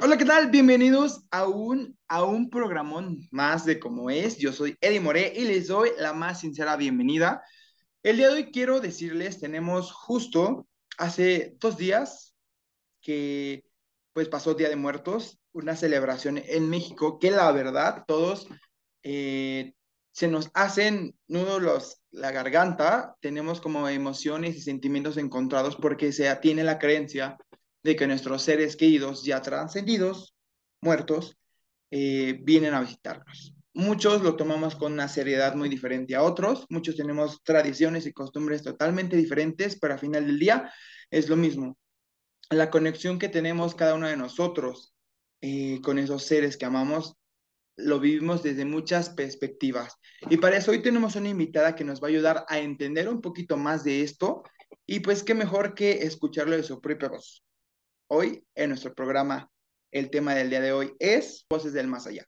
Hola, ¿qué tal? Bienvenidos a un, a un programón más de Como es. Yo soy Eddie More y les doy la más sincera bienvenida. El día de hoy quiero decirles, tenemos justo hace dos días que pues pasó Día de Muertos, una celebración en México que la verdad todos eh, se nos hacen nudos los, la garganta, tenemos como emociones y sentimientos encontrados porque se tiene la creencia de que nuestros seres queridos ya trascendidos, muertos, eh, vienen a visitarnos. Muchos lo tomamos con una seriedad muy diferente a otros, muchos tenemos tradiciones y costumbres totalmente diferentes, pero al final del día es lo mismo. La conexión que tenemos cada uno de nosotros eh, con esos seres que amamos lo vivimos desde muchas perspectivas. Y para eso hoy tenemos una invitada que nos va a ayudar a entender un poquito más de esto y pues qué mejor que escucharlo de su propia voz. Hoy en nuestro programa, el tema del día de hoy es Voces del Más Allá.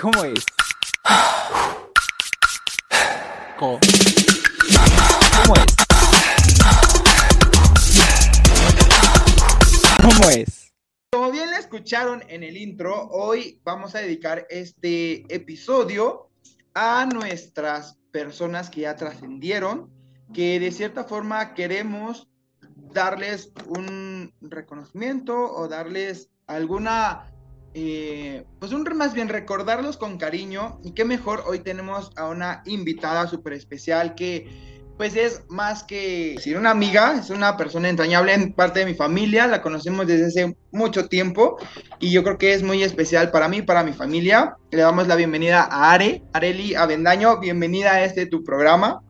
¿Cómo es? ¿Cómo? ¿Cómo es? ¿Cómo es? Como bien la escucharon en el intro, hoy vamos a dedicar este episodio a nuestras personas que ya trascendieron, que de cierta forma queremos darles un reconocimiento o darles alguna, eh, pues un más bien recordarlos con cariño y qué mejor hoy tenemos a una invitada súper especial que pues es más que decir una amiga, es una persona entrañable en parte de mi familia, la conocemos desde hace mucho tiempo y yo creo que es muy especial para mí, para mi familia. Le damos la bienvenida a Are, Areli Avendaño, bienvenida a este tu programa.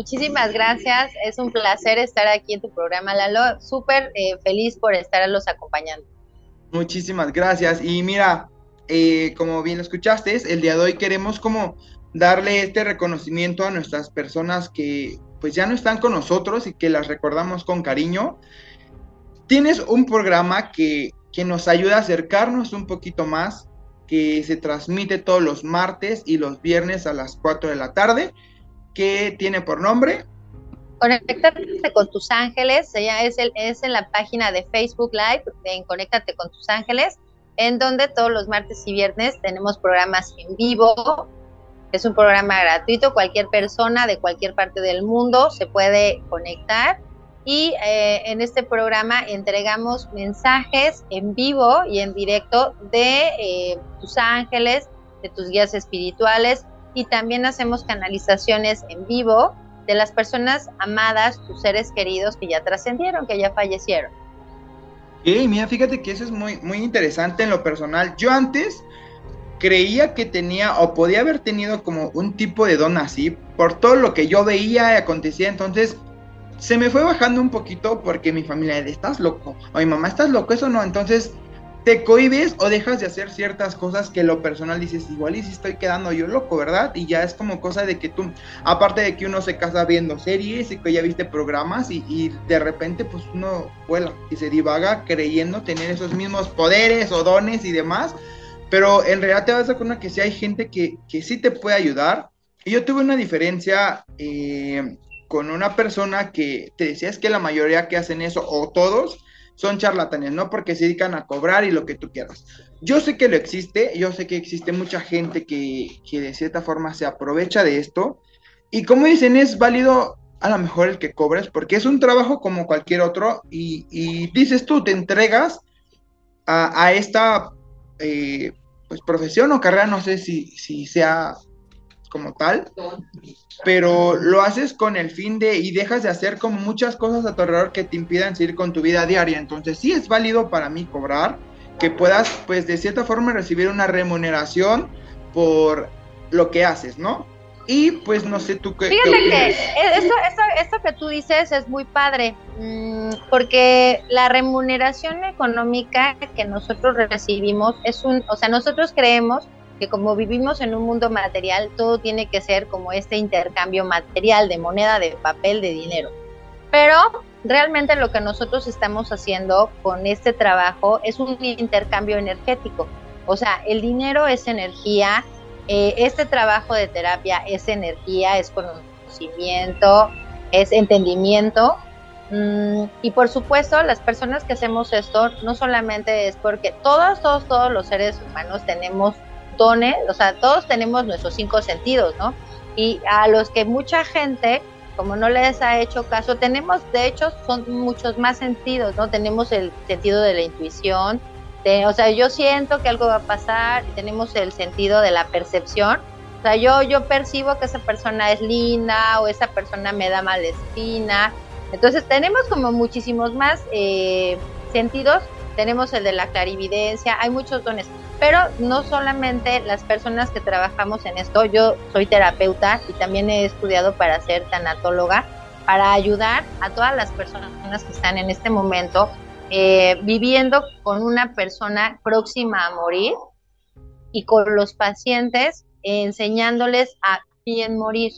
Muchísimas gracias, es un placer estar aquí en tu programa, Lalo. Súper eh, feliz por estarlos acompañando. Muchísimas gracias. Y mira, eh, como bien lo escuchaste, el día de hoy queremos como darle este reconocimiento a nuestras personas que pues ya no están con nosotros y que las recordamos con cariño. Tienes un programa que, que nos ayuda a acercarnos un poquito más, que se transmite todos los martes y los viernes a las 4 de la tarde ¿Qué tiene por nombre? Conéctate con tus ángeles, ella es, es en la página de Facebook Live, en Conéctate con tus ángeles, en donde todos los martes y viernes tenemos programas en vivo. Es un programa gratuito, cualquier persona de cualquier parte del mundo se puede conectar y eh, en este programa entregamos mensajes en vivo y en directo de eh, tus ángeles, de tus guías espirituales, y también hacemos canalizaciones en vivo de las personas amadas, tus seres queridos que ya trascendieron, que ya fallecieron. Y mira, fíjate que eso es muy, muy interesante en lo personal. Yo antes creía que tenía o podía haber tenido como un tipo de don así por todo lo que yo veía y acontecía. Entonces se me fue bajando un poquito porque mi familia, estás loco, o mi mamá, estás loco, eso no. Entonces te cohibes o dejas de hacer ciertas cosas que lo personal dices, igual y si estoy quedando yo loco, ¿verdad? Y ya es como cosa de que tú, aparte de que uno se casa viendo series y que ya viste programas y, de repente pues uno vuela y se divaga creyendo tener esos mismos poderes o dones y demás, pero en realidad te vas a dar cuenta que sí hay gente que, que sí te puede ayudar. Y yo tuve una diferencia eh, con una persona que te decía es que la mayoría que hacen eso, o todos, son charlatanes, no porque se dedican a cobrar y lo que tú quieras. Yo sé que lo existe, yo sé que existe mucha gente que, de cierta forma se aprovecha de esto. Y como dicen, es válido a lo mejor el que cobres, porque es un trabajo como cualquier otro. Y, dices tú, te entregas a, esta eh, pues, profesión o carrera, no sé si, si sea como tal, pero lo haces con el fin de y dejas de hacer como muchas cosas a tu alrededor que te impidan seguir con tu vida diaria. Entonces sí es válido para mí cobrar, que puedas pues de cierta forma recibir una remuneración por lo que haces, ¿no? Y pues no sé tú qué... Fíjate que esto, esto, que tú dices es muy padre, mm, porque la remuneración económica que nosotros recibimos es un, o sea, nosotros creemos que como vivimos en un mundo material, todo tiene que ser como este intercambio material de moneda, de papel, de dinero. Pero realmente lo que nosotros estamos haciendo con este trabajo es un intercambio energético. O sea, el dinero es energía, eh, este trabajo de terapia es energía, es conocimiento, es entendimiento Mm, y por supuesto, las personas que hacemos esto no solamente es porque todos, todos, todos los seres humanos tenemos o sea, todos tenemos nuestros cinco sentidos, ¿no? Y a los que mucha gente, como no les ha hecho caso, tenemos, de hecho, son muchos más sentidos, ¿no? Tenemos el sentido de la intuición, o sea, yo siento que algo va a pasar, tenemos el sentido de la percepción, o sea, yo, yo percibo que esa persona es linda o esa persona me da mala espina. Entonces tenemos como muchísimos más eh, sentidos. Tenemos el de la clarividencia, hay muchos dones. Pero no solamente las personas que trabajamos en esto, yo soy terapeuta y también he estudiado para ser tanatóloga, para ayudar a todas las personas que están en este momento eh, viviendo con una persona próxima a morir y con los pacientes enseñándoles a bien morir.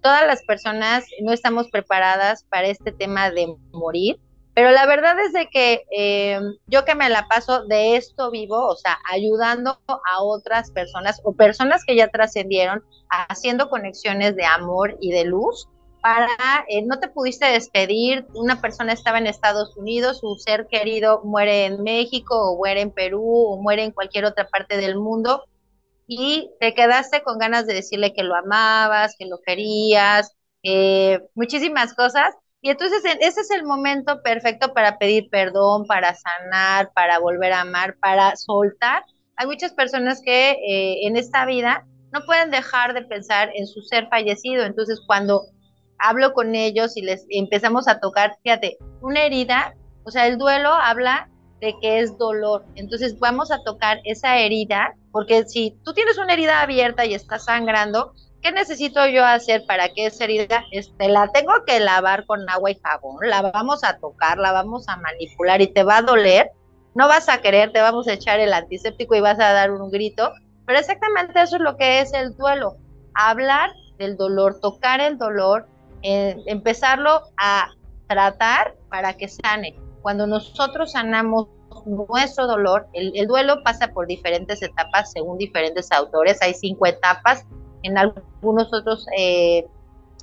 Todas las personas no estamos preparadas para este tema de morir, pero la verdad es de que eh, yo que me la paso de esto vivo, o sea, ayudando a otras personas o personas que ya trascendieron, haciendo conexiones de amor y de luz, para, eh, no te pudiste despedir, una persona estaba en Estados Unidos, su ser querido muere en México o muere en Perú o muere en cualquier otra parte del mundo y te quedaste con ganas de decirle que lo amabas, que lo querías, eh, muchísimas cosas. Y entonces ese es el momento perfecto para pedir perdón, para sanar, para volver a amar, para soltar. Hay muchas personas que eh, en esta vida no pueden dejar de pensar en su ser fallecido. Entonces cuando hablo con ellos y les empezamos a tocar, fíjate, una herida, o sea, el duelo habla de que es dolor. Entonces vamos a tocar esa herida, porque si tú tienes una herida abierta y está sangrando, ¿qué necesito yo hacer para que esa herida, este, la tengo que lavar con agua y jabón, la vamos a tocar, la vamos a manipular y te va a doler? No vas a querer, te vamos a echar el antiséptico y vas a dar un grito, pero exactamente eso es lo que es el duelo, hablar del dolor, tocar el dolor, eh, empezarlo a tratar para que sane cuando nosotros sanamos nuestro dolor, el, duelo pasa por diferentes etapas según diferentes autores, hay cinco etapas, en algunos otros eh,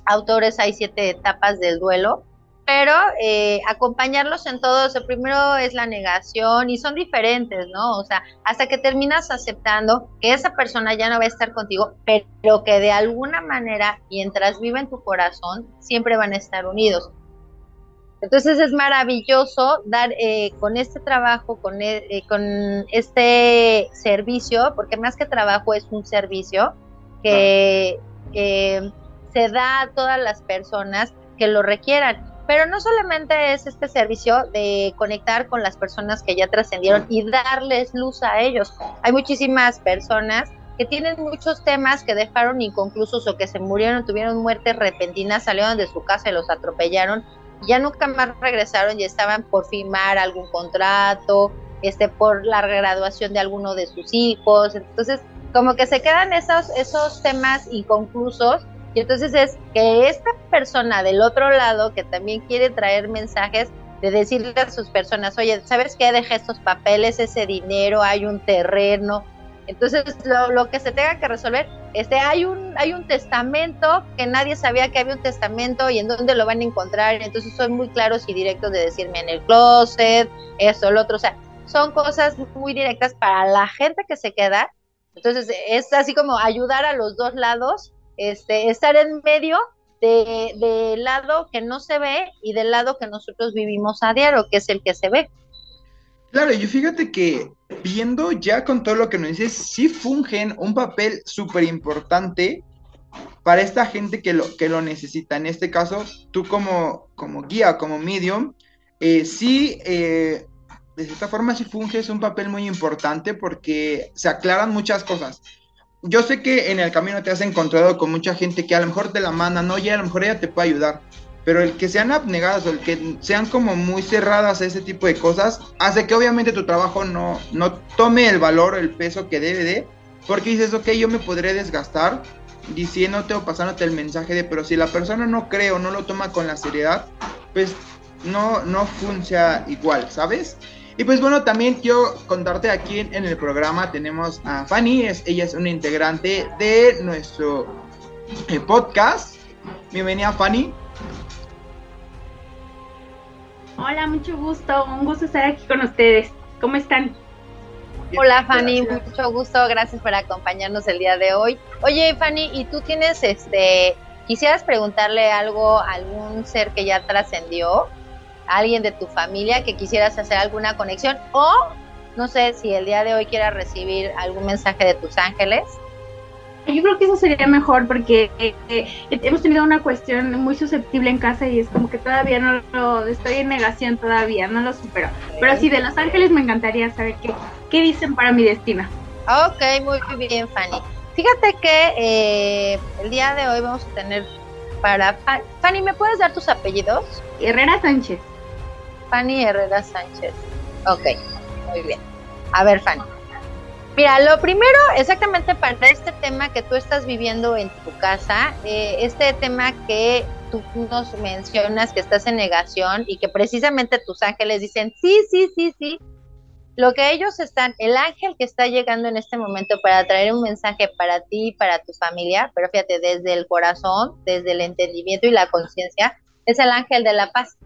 autores hay siete etapas del duelo, pero eh, acompañarlos en todo eso, primero es la negación y son diferentes, ¿no? O sea, hasta que terminas aceptando que esa persona ya no va a estar contigo, pero que de alguna manera, mientras viva en tu corazón, siempre van a estar unidos. Entonces es maravilloso dar eh, con este trabajo, con, e, eh, con este servicio, porque más que trabajo es un servicio que, se da a todas las personas que lo requieran. Pero no solamente es este servicio de conectar con las personas que ya trascendieron y darles luz a ellos. Hay muchísimas personas que tienen muchos temas que dejaron inconclusos o que se murieron, tuvieron muertes repentinas, salieron de su casa y los atropellaron ya nunca más regresaron y estaban por firmar algún contrato, este, por la graduación de alguno de sus hijos. Entonces, como que se quedan esos, esos temas inconclusos. Y entonces es que esta persona del otro lado que también quiere traer mensajes de decirle a sus personas, oye, ¿sabes qué? Dejé estos papeles, ese dinero, hay un terreno, entonces, lo, que se tenga que resolver, este, hay un, hay un testamento que nadie sabía que había un testamento y en dónde lo van a encontrar. Entonces, son muy claros y directos de decirme en el closet, eso, lo otro. O sea, son cosas muy directas para la gente que se queda. Entonces, es así como ayudar a los dos lados, este, estar en medio del de lado que no se ve y del lado que nosotros vivimos a diario, que es el que se ve. Claro, y fíjate que viendo ya con todo lo que nos dices, sí fungen un papel súper importante para esta gente que lo, que lo necesita. En este caso, tú como, como guía, como medium, eh, sí, eh, de cierta forma sí funges un papel muy importante porque se aclaran muchas cosas. Yo sé que en el camino te has encontrado con mucha gente que a lo mejor te la manda, no, ya a lo mejor ella te puede ayudar pero el que sean abnegadas o el que sean como muy cerradas a ese tipo de cosas, hace que obviamente tu trabajo no, no tome el valor, el peso que debe de, porque dices, ok, yo me podré desgastar diciéndote o pasándote el mensaje de, pero si la persona no cree no lo toma con la seriedad, pues no, no funciona igual, ¿sabes? Y pues bueno, también quiero contarte aquí en, el programa tenemos a Fanny, es, ella es una integrante de nuestro eh, podcast. Bienvenida Fanny. Hola, mucho gusto, un gusto estar aquí con ustedes. ¿Cómo están? Hola Fanny, mucho gusto, gracias por acompañarnos el día de hoy. Oye Fanny, ¿y tú tienes este, quisieras preguntarle algo a algún ser que ya trascendió, alguien de tu familia que quisieras hacer alguna conexión o no sé si el día de hoy quieras recibir algún mensaje de tus ángeles? Yo creo que eso sería mejor porque eh, eh, hemos tenido una cuestión muy susceptible en casa y es como que todavía no lo estoy en negación todavía, no lo supero. Pero sí, de Los Ángeles me encantaría saber qué, qué dicen para mi destino. Ok, muy bien, Fanny. Fíjate que eh, el día de hoy vamos a tener para... Fanny, ¿me puedes dar tus apellidos? Herrera Sánchez. Fanny Herrera Sánchez. Ok, muy bien. A ver, Fanny. Mira, lo primero, exactamente para este tema que tú estás viviendo en tu casa, eh, este tema que tú nos mencionas que estás en negación y que precisamente tus ángeles dicen, sí, sí, sí, sí, lo que ellos están, el ángel que está llegando en este momento para traer un mensaje para ti para tu familia, pero fíjate, desde el corazón, desde el entendimiento y la conciencia, es el ángel de la paz.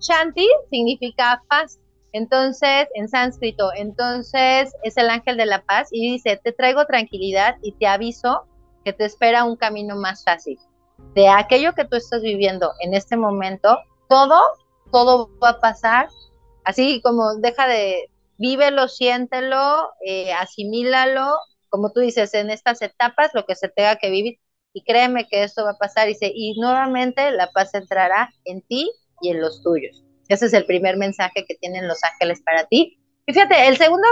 Shanti significa paz. Entonces, en sánscrito, entonces es el ángel de la paz y dice, te traigo tranquilidad y te aviso que te espera un camino más fácil. De aquello que tú estás viviendo en este momento, todo, todo va a pasar, así como deja de, vívelo, siéntelo, eh, asimílalo, como tú dices, en estas etapas, lo que se tenga que vivir, y créeme que esto va a pasar, y nuevamente la paz entrará en ti y en los tuyos. Ese es el primer mensaje que tienen los ángeles para ti. Y fíjate, el segundo,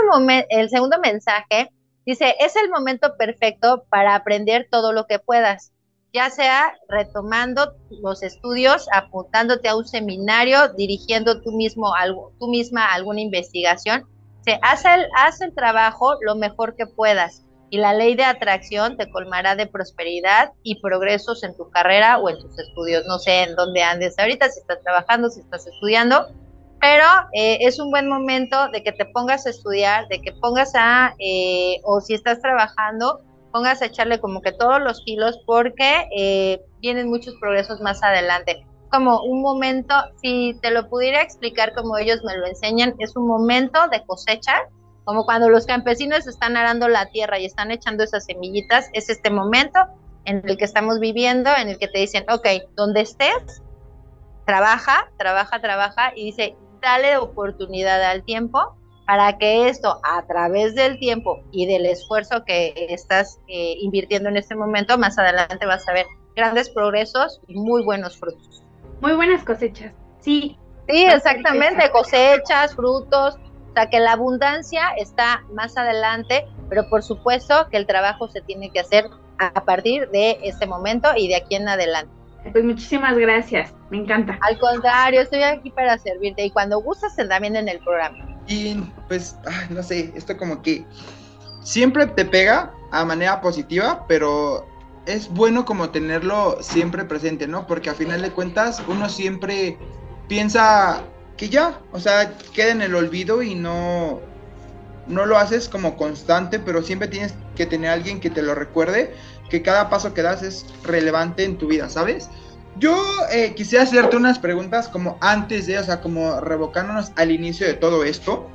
el segundo mensaje dice, es el momento perfecto para aprender todo lo que puedas, ya sea retomando los estudios, apuntándote a un seminario, dirigiendo tú mismo algo, tú misma alguna investigación. Se hace el, haz el trabajo lo mejor que puedas y la ley de atracción te colmará de prosperidad y progresos en tu carrera o en tus estudios. No sé en dónde andes ahorita, si estás trabajando, si estás estudiando, pero eh, es un buen momento de que te pongas a estudiar, de que pongas a, eh, o si estás trabajando, pongas a echarle como que todos los kilos porque eh, vienen muchos progresos más adelante. Como un momento, si te lo pudiera explicar como ellos me lo enseñan, es un momento de cosecha como cuando los campesinos están arando la tierra y están echando esas semillitas, es este momento en el que estamos viviendo, en el que te dicen, ok, donde estés, trabaja, trabaja, trabaja, y dice, dale oportunidad al tiempo para que esto, a través del tiempo y del esfuerzo que estás eh, invirtiendo en este momento, más adelante vas a ver grandes progresos y muy buenos frutos. Muy buenas cosechas, sí. Sí, exactamente, cosechas, frutos, o sea, que la abundancia está más adelante, pero por supuesto que el trabajo se tiene que hacer a partir de este momento y de aquí en adelante. Pues muchísimas gracias, me encanta. Al contrario, estoy aquí para servirte y cuando gustas también en el programa. Y pues, no sé, esto como que siempre te pega a manera positiva, pero es bueno como tenerlo siempre presente, ¿no? Porque a final de cuentas uno siempre piensa que ya, o sea, queda en el olvido y no, no lo haces como constante, pero siempre tienes que tener alguien que te lo recuerde, que cada paso que das es relevante en tu vida, ¿sabes? Yo eh, quisiera hacerte unas preguntas como antes de, o sea, como revocándonos al inicio de todo esto.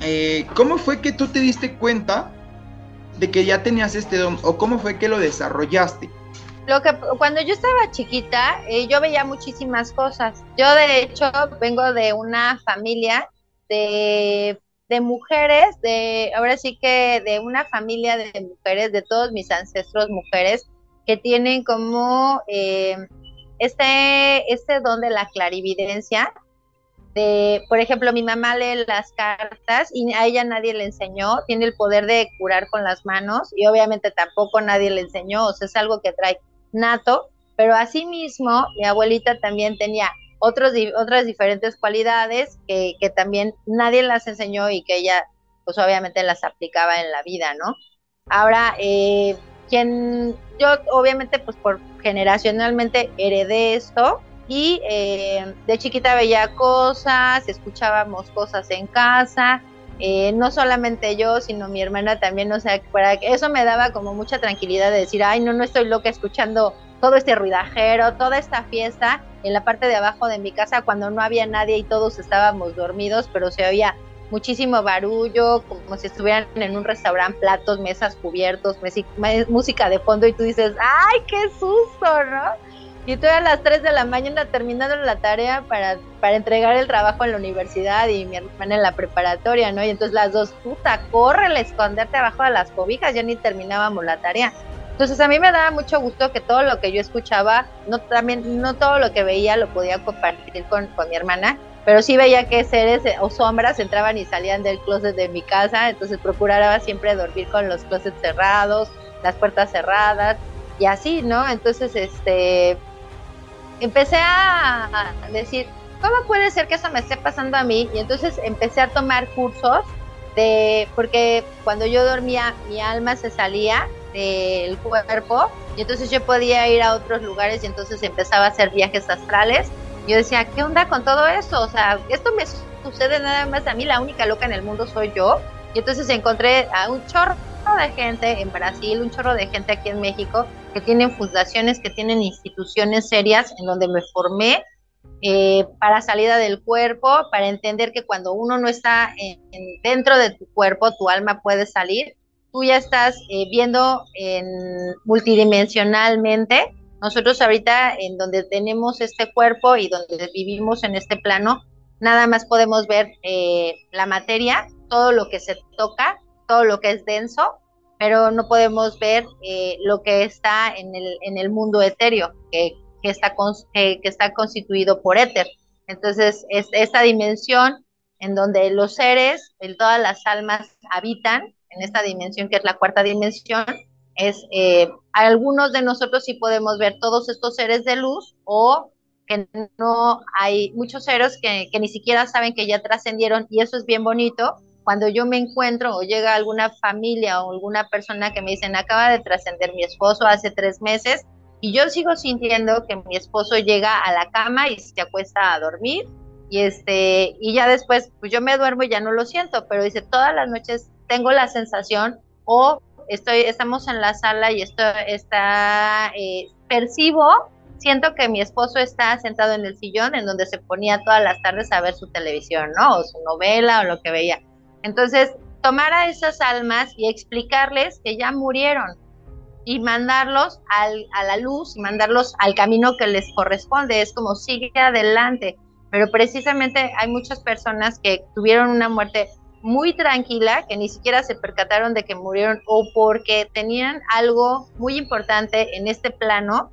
Eh, ¿Cómo fue que tú te diste cuenta de que ya tenías este don o cómo fue que lo desarrollaste? Lo que cuando yo estaba chiquita, eh, yo veía muchísimas cosas. Yo de hecho vengo de una familia de, de, mujeres, de ahora sí que de una familia de mujeres, de todos mis ancestros mujeres que tienen como eh, este, este don de la clarividencia. De, por ejemplo, mi mamá lee las cartas y a ella nadie le enseñó, tiene el poder de curar con las manos y obviamente tampoco nadie le enseñó, o sea, es algo que trae nato, pero asimismo mi abuelita también tenía otros, otras diferentes cualidades que, que también nadie las enseñó y que ella pues obviamente las aplicaba en la vida, ¿no? Ahora, eh, quien yo obviamente pues por generacionalmente heredé esto y eh, de chiquita veía cosas, escuchábamos cosas en casa, eh, no solamente yo, sino mi hermana también, o sea, para que eso me daba como mucha tranquilidad de decir, ay, no, no estoy loca escuchando todo este ruidajero, toda esta fiesta en la parte de abajo de mi casa cuando no había nadie y todos estábamos dormidos, pero se oía muchísimo barullo, como si estuvieran en un restaurante, platos, mesas cubiertos, música de fondo y tú dices, ¡ay, qué susto, ¿no? Y tú a las 3 de la mañana terminando la tarea para, para entregar el trabajo en la universidad y mi hermana en la preparatoria, ¿no? Y entonces las dos, puta, corre, esconderte abajo de las cobijas, ya ni terminábamos la tarea. Entonces a mí me daba mucho gusto que todo lo que yo escuchaba, no también no todo lo que veía lo podía compartir con, con mi hermana, pero sí veía que seres eh, o sombras entraban y salían del closet de mi casa, entonces procuraba siempre dormir con los closets cerrados, las puertas cerradas y así, ¿no? Entonces, este, empecé a decir, ¿cómo puede ser que eso me esté pasando a mí? Y entonces empecé a tomar cursos de, porque cuando yo dormía mi alma se salía del cuerpo y entonces yo podía ir a otros lugares y entonces empezaba a hacer viajes astrales. Yo decía, ¿qué onda con todo eso? O sea, esto me sucede nada más a mí, la única loca en el mundo soy yo. Y entonces encontré a un chorro de gente en Brasil, un chorro de gente aquí en México, que tienen fundaciones, que tienen instituciones serias en donde me formé eh, para salida del cuerpo, para entender que cuando uno no está dentro de tu cuerpo, tu alma puede salir tú ya estás eh, viendo en, multidimensionalmente. Nosotros ahorita en donde tenemos este cuerpo y donde vivimos en este plano, nada más podemos ver eh, la materia, todo lo que se toca, lo que es denso, pero no podemos ver eh, lo que está en el, en el mundo etéreo, que, que está, que, está constituido por éter. Entonces, es esta dimensión en donde los seres, en todas las almas habitan, en esta dimensión que es la cuarta dimensión, es eh, algunos de nosotros sí podemos ver todos estos seres de luz o que no hay muchos seres que, que ni siquiera saben que ya trascendieron y eso es bien bonito. Cuando yo me encuentro o llega alguna familia o alguna persona que me dicen acaba de trascender mi esposo hace tres meses y yo sigo sintiendo que mi esposo llega a la cama y se acuesta a dormir y este y ya después pues yo me duermo y ya no lo siento, pero dice todas las noches tengo la sensación o estoy, estamos en la sala y esto está, eh, percibo, siento que mi esposo está sentado en el sillón en donde se ponía todas las tardes a ver su televisión, ¿no? O su novela o lo que veía. Entonces, tomar a esas almas y explicarles que ya murieron y mandarlos a la luz y mandarlos al camino que les corresponde. Es como sigue adelante. Pero precisamente hay muchas personas que tuvieron una muerte muy tranquila, que ni siquiera se percataron de que murieron o porque tenían algo muy importante en este plano,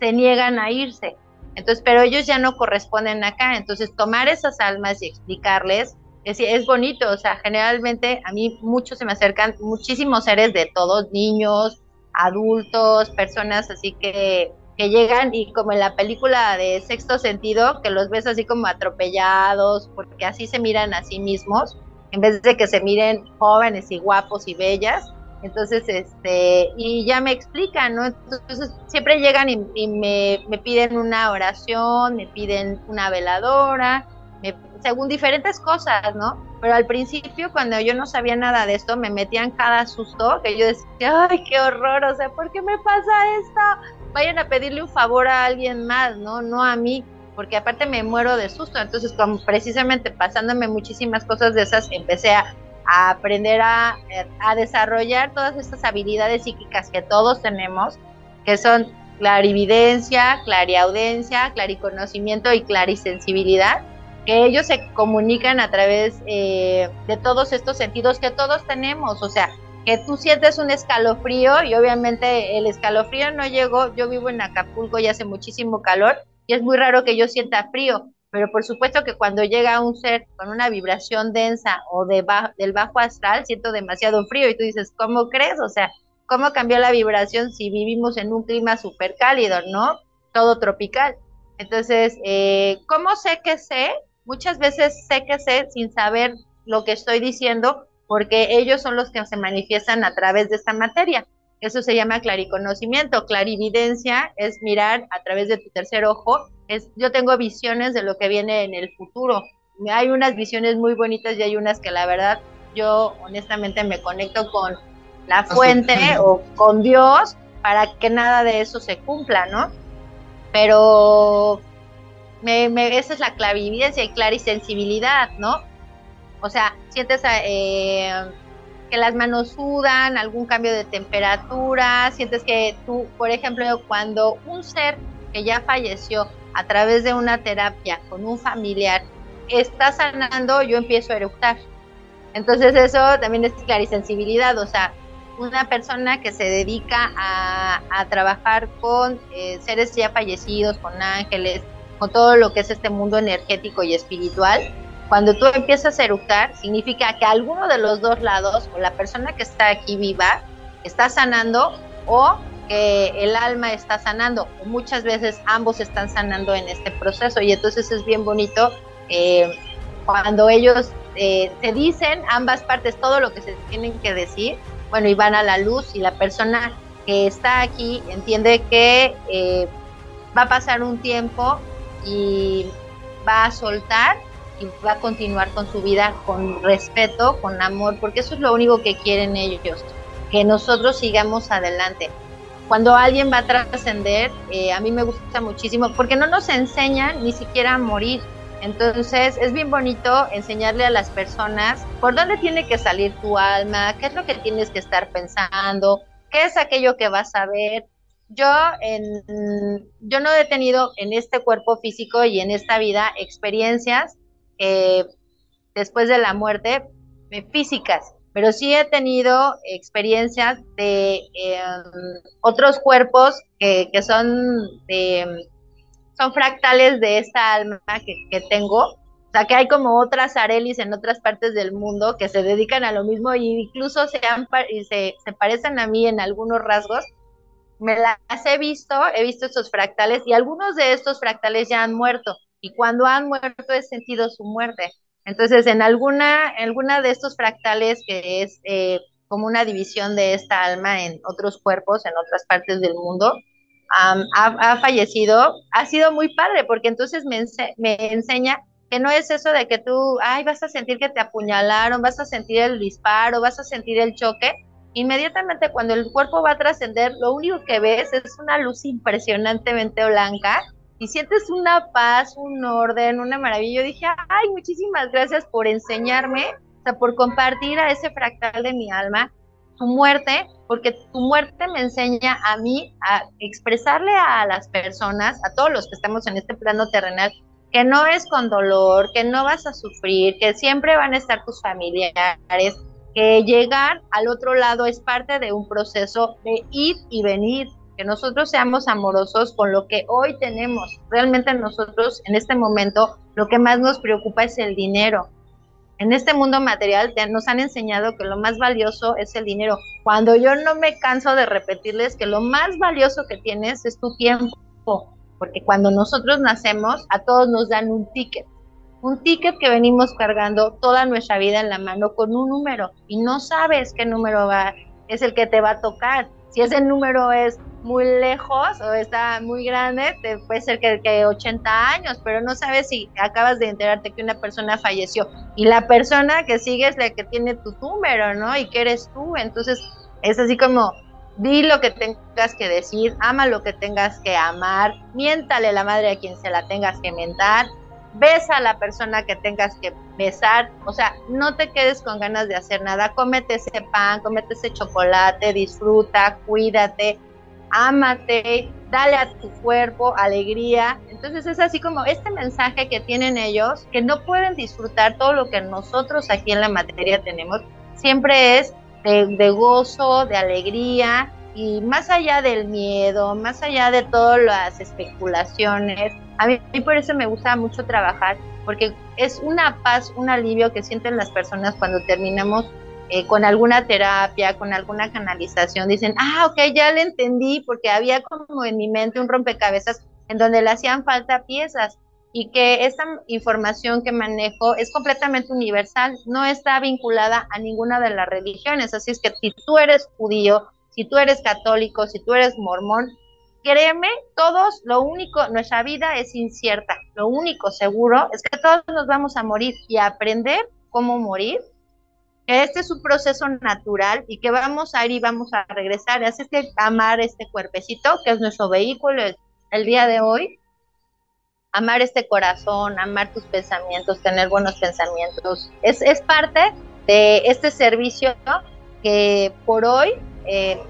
se niegan a irse. Entonces, pero ellos ya no corresponden acá. Entonces, tomar esas almas y explicarles es, es bonito. O sea, generalmente a mí muchos se me acercan, muchísimos seres de todos, niños, adultos, personas así que, que llegan y como en la película de Sexto Sentido, que los ves así como atropellados, porque así se miran a sí mismos en vez de que se miren jóvenes y guapos y bellas. Entonces, este, y ya me explican, ¿no? Entonces, siempre llegan y, me, piden una oración, me piden una veladora, según diferentes cosas, ¿no? Pero al principio, cuando yo no sabía nada de esto, me metían cada susto, que yo decía, ay, qué horror, o sea, ¿por qué me pasa esto? Vayan a pedirle un favor a alguien más, ¿no? No a mí porque aparte me muero de susto. Entonces, como precisamente pasándome muchísimas cosas de esas, empecé a, aprender a, a, desarrollar todas estas habilidades psíquicas que todos tenemos, que son clarividencia, clariaudencia, clariconocimiento y clarisensibilidad, que ellos se comunican a través eh, de todos estos sentidos que todos tenemos, o sea, que tú sientes un escalofrío y obviamente el escalofrío no llegó, yo vivo en Acapulco y hace muchísimo calor, y es muy raro que yo sienta frío, pero por supuesto que cuando llega un ser con una vibración densa o de del bajo astral, siento demasiado frío y tú dices, ¿cómo crees? O sea, ¿cómo cambió la vibración si vivimos en un clima súper cálido, ¿no? Todo tropical. Entonces, eh, ¿cómo sé que sé? Muchas veces sé que sé sin saber lo que estoy diciendo porque ellos son los que se manifiestan a través de esta materia. Eso se llama clariconocimiento. Clarividencia es mirar a través de tu tercer ojo. Es, yo tengo visiones de lo que viene en el futuro. Hay unas visiones muy bonitas y hay unas que la verdad yo honestamente me conecto con la fuente o con Dios para que nada de eso se cumpla, ¿no? Pero me, me, esa es la clarividencia y clarisensibilidad, ¿no? O sea, sientes eh, que las manos sudan, algún cambio de temperatura, sientes que tú, por ejemplo, cuando un ser que ya falleció a través de una terapia con un familiar está sanando, yo empiezo a eructar. Entonces eso también es clarisensibilidad, o sea, una persona que se dedica a, trabajar con eh, seres ya fallecidos, con ángeles, con todo lo que es este mundo energético y espiritual, cuando tú empiezas a eructar, significa que alguno de los dos lados, o la persona que está aquí viva, está sanando, o que el alma está sanando. Muchas veces ambos están sanando en este proceso, y entonces es bien bonito eh, cuando ellos eh, dicen ambas partes todo lo que se tienen que decir, bueno, y van a la luz, y la persona que está aquí entiende que eh, va a pasar un tiempo y va a soltar y va a continuar con su vida con respeto, con amor, porque eso es lo único que quieren ellos, que nosotros sigamos adelante. Cuando alguien va a trascender, eh, a mí me gusta muchísimo, porque no nos enseñan ni siquiera a morir. Entonces es bien bonito enseñarle a las personas por dónde tiene que salir tu alma, qué es lo que tienes que estar pensando, qué es aquello que vas a ver. Yo, en, yo no he tenido en este cuerpo físico y en esta vida experiencias eh, después de la muerte eh, físicas, pero sí he tenido experiencias de em, otros cuerpos que, son, son fractales de esta alma que, tengo. O sea, que hay como otras arelis en otras partes del mundo que se dedican a lo mismo e incluso se, se, se parecen a mí en algunos rasgos. Me las he visto, he visto estos fractales y algunos de estos fractales ya han muerto y cuando han muerto he sentido su muerte. Entonces, en alguna, alguna de estos fractales, que es eh, como una división de esta alma en otros cuerpos, en otras partes del mundo, ha, fallecido, ha sido muy padre, porque entonces me, me enseña que no es eso de que tú, ay, vas a sentir que te apuñalaron, vas a sentir el disparo, vas a sentir el choque. Inmediatamente cuando el cuerpo va a trascender, lo único que ves es una luz impresionantemente blanca y sientes una paz, un orden, una maravilla. Yo dije, ay, muchísimas gracias por enseñarme, o sea, por compartir a ese fractal de mi alma tu muerte, porque tu muerte me enseña a mí a expresarle a las personas, a todos los que estamos en este plano terrenal, que no es con dolor, que no vas a sufrir, que siempre van a estar tus familiares, que llegar al otro lado es parte de un proceso de ir y venir, que nosotros seamos amorosos con lo que hoy tenemos. Realmente nosotros en este momento lo que más nos preocupa es el dinero. En este mundo material nos han enseñado que lo más valioso es el dinero. Cuando yo no me canso de repetirles que lo más valioso que tienes es tu tiempo, porque cuando nosotros nacemos a todos nos dan un ticket, un ticket que venimos cargando toda nuestra vida en la mano con un número y no sabes qué número va es el que te va a tocar. Si ese número es muy lejos o está muy grande, te puede ser que, que 80 años, pero no sabes si acabas de enterarte que una persona falleció y la persona que sigue es la que tiene tu número, ¿no? Y que eres tú. Entonces, es así como, di lo que tengas que decir, ama lo que tengas que amar, miéntale la madre a quien se la tengas que mentar, besa a la persona que tengas que besar, o sea, no te quedes con ganas de hacer nada, cómete ese pan, cómete ese chocolate, disfruta, cuídate, ámate, dale a tu cuerpo alegría. Entonces es así como este mensaje que tienen ellos, que no pueden disfrutar todo lo que nosotros aquí en la materia tenemos, siempre es de, gozo, de alegría y más allá del miedo, más allá de todas las especulaciones. A mí, por eso me gusta mucho trabajar, porque es una paz, un alivio que sienten las personas cuando terminamos eh, con alguna terapia, con alguna canalización, dicen, ah, ok, ya le entendí, porque había como en mi mente un rompecabezas en donde le hacían falta piezas y que esta información que manejo es completamente universal, no está vinculada a ninguna de las religiones. Así es que si tú eres judío, si tú eres católico, si tú eres mormón, créeme, todos, lo único, nuestra vida es incierta, lo único seguro es que todos nos vamos a morir y aprender cómo morir que este es un proceso natural y que vamos a ir y vamos a regresar. Así es que amar este cuerpecito, que es nuestro vehículo el, día de hoy, amar este corazón, amar tus pensamientos, tener buenos pensamientos, es, es parte de este servicio que por hoy eh,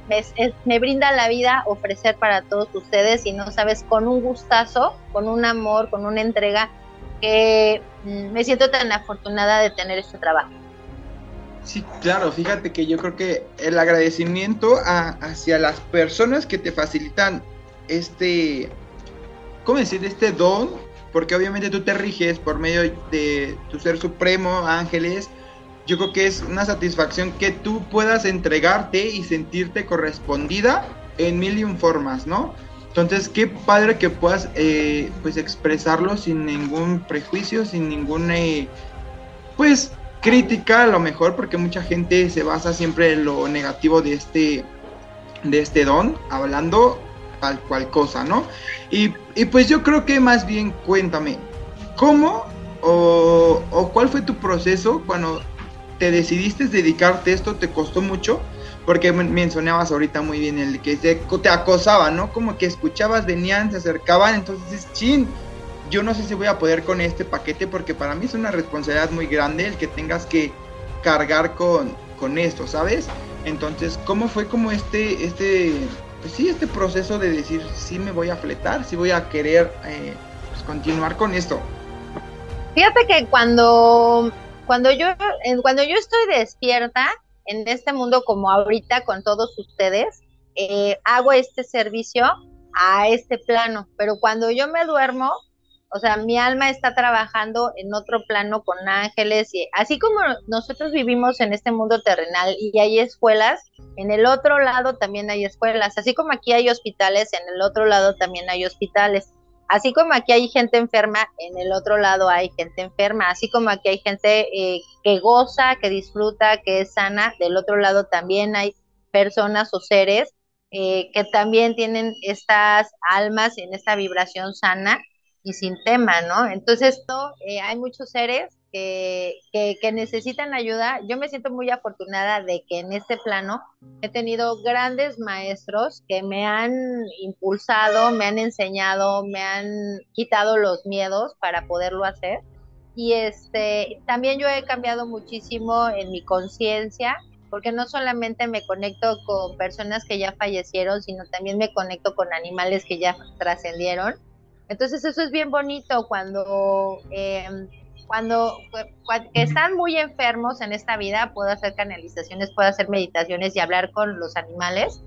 me brinda la vida ofrecer para todos ustedes y no sabes, con un gustazo, con un amor, con una entrega, que mm, me siento tan afortunada de tener este trabajo. Sí, claro, fíjate que yo creo que el agradecimiento hacia las personas que te facilitan este, ¿cómo decir? Este don, porque obviamente tú te riges por medio de tu ser supremo, ángeles, yo creo que es una satisfacción que tú puedas entregarte y sentirte correspondida en mil y un formas, ¿no? Entonces, qué padre que puedas eh, pues expresarlo sin ningún prejuicio, sin ninguna eh, pues crítica a lo mejor, porque mucha gente se basa siempre en lo negativo de este de este don, hablando tal cual cosa, ¿no? Y, y pues yo creo que más bien cuéntame, ¿cómo o, o cuál fue tu proceso cuando te decidiste dedicarte a esto, te costó mucho, porque mencionabas ahorita muy bien el que te, acosaban, ¿no? Como que escuchabas, venían, se acercaban, entonces chin, yo no sé si voy a poder con este paquete, porque para mí es una responsabilidad muy grande el que tengas que cargar con, con esto, ¿sabes? Entonces, ¿cómo fue como este, este, pues sí, este proceso de decir, sí me voy a fletar, sí voy a querer eh, pues continuar con esto? Fíjate que cuando cuando yo, cuando yo estoy despierta en este mundo como ahorita con todos ustedes, eh, hago este servicio a este plano, pero cuando yo me duermo, o sea, mi alma está trabajando en otro plano con ángeles y así como nosotros vivimos en este mundo terrenal y hay escuelas, en el otro lado también hay escuelas, así como aquí hay hospitales, en el otro lado también hay hospitales. Así como aquí hay gente enferma, en el otro lado hay gente enferma. Así como aquí hay gente eh, que goza, que disfruta, que es sana, del otro lado también hay personas o seres eh, que también tienen estas almas en esta vibración sana y sin tema, ¿no? Entonces, eh, hay muchos seres que, necesitan ayuda. Yo me siento muy afortunada de que en este plano he tenido grandes maestros que me han impulsado, me han enseñado, me han quitado los miedos para poderlo hacer. Y este, también yo he cambiado muchísimo en mi conciencia, porque no solamente me conecto con personas que ya fallecieron, sino también me conecto con animales que ya trascendieron. Entonces eso es bien bonito cuando eh, cuando, están muy enfermos en esta vida, puedo hacer canalizaciones, puedo hacer meditaciones y hablar con los animales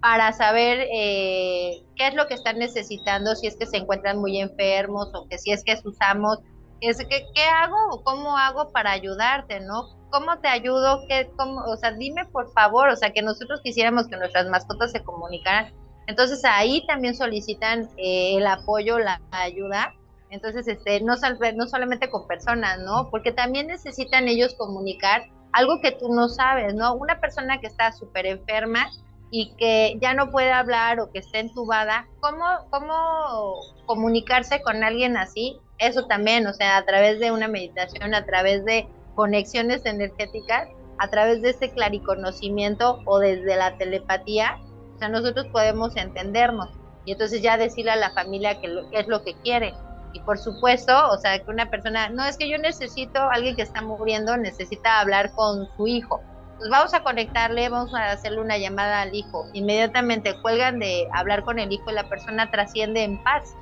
para saber eh, qué es lo que están necesitando, si es que se encuentran muy enfermos o que si es que usamos, es que, ¿qué hago o cómo hago para ayudarte, no? ¿Cómo te ayudo? ¿Qué, cómo, o sea, dime por favor, o sea, que nosotros quisiéramos que nuestras mascotas se comunicaran. Entonces ahí también solicitan eh, el apoyo, la ayuda entonces, este, no, no solamente con personas, ¿no? Porque también necesitan ellos comunicar algo que tú no sabes, ¿no? Una persona que está súper enferma y que ya no puede hablar o que está entubada, ¿cómo, ¿cómo comunicarse con alguien así? Eso también, o sea, a través de una meditación, a través de conexiones energéticas, a través de este clariconocimiento o desde la telepatía, o sea, nosotros podemos entendernos y entonces ya decirle a la familia qué es lo que quiere. Y por supuesto, o sea, que una persona, no es que yo necesito, alguien que está muriendo necesita hablar con su hijo. Pues vamos a conectarle, vamos a hacerle una llamada al hijo. Inmediatamente cuelgan de hablar con el hijo y la persona trasciende en paz.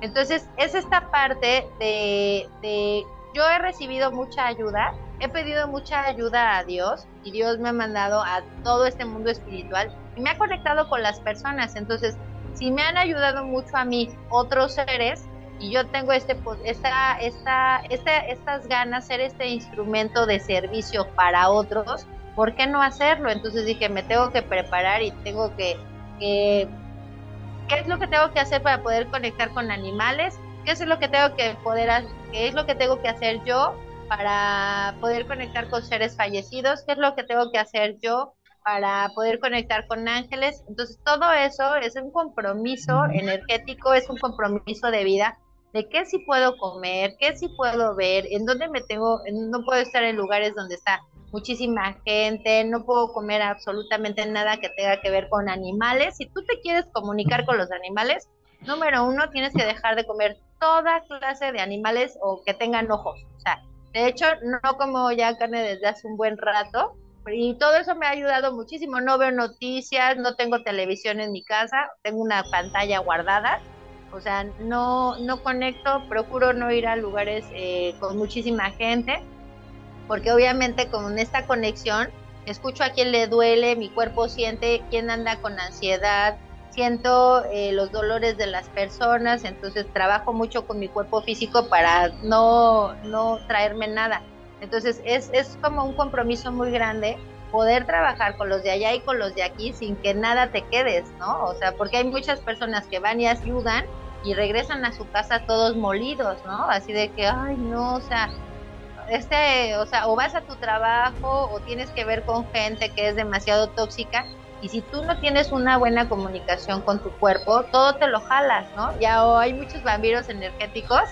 Entonces, es esta parte de, de yo he recibido mucha ayuda, he pedido mucha ayuda a Dios y Dios me ha mandado a todo este mundo espiritual y me ha conectado con las personas. Entonces, si me han ayudado mucho a mí otros seres, y yo tengo este, esta, esta, esta, estas ganas, ser este instrumento de servicio para otros, ¿por qué no hacerlo? Entonces dije, me tengo que preparar y tengo que, ¿qué es lo que tengo que hacer para poder conectar con animales? ¿Qué es lo que tengo que poder, qué es lo que tengo que hacer yo para poder conectar con seres fallecidos? ¿Qué es lo que tengo que hacer yo para poder conectar con ángeles. Entonces, todo eso es un compromiso energético, es un compromiso de vida de qué sí puedo comer, qué sí puedo ver, en dónde me tengo, no puedo estar en lugares donde está muchísima gente, no puedo comer absolutamente nada que tenga que ver con animales. Si tú te quieres comunicar con los animales, número uno, tienes que dejar de comer toda clase de animales o que tengan ojos. O sea, de hecho, no como ya carne desde hace un buen rato. Y todo eso me ha ayudado muchísimo. No veo noticias, no tengo televisión en mi casa, tengo una pantalla guardada. O sea, no, no conecto, procuro no ir a lugares eh, con muchísima gente, porque obviamente con esta conexión escucho a quien le duele, mi cuerpo siente quién anda con ansiedad, siento eh, los dolores de las personas, entonces trabajo mucho con mi cuerpo físico para no, no traerme nada. Entonces es, es como un compromiso muy grande poder trabajar con los de allá y con los de aquí sin que nada te quedes, ¿no? O sea, porque hay muchas personas que van y ayudan y regresan a su casa todos molidos, ¿no? Así de que, ay, no, o sea, este, o sea, o vas a tu trabajo o tienes que ver con gente que es demasiado tóxica y si tú no tienes una buena comunicación con tu cuerpo, todo te lo jalas, ¿no? Ya hay muchos vampiros energéticos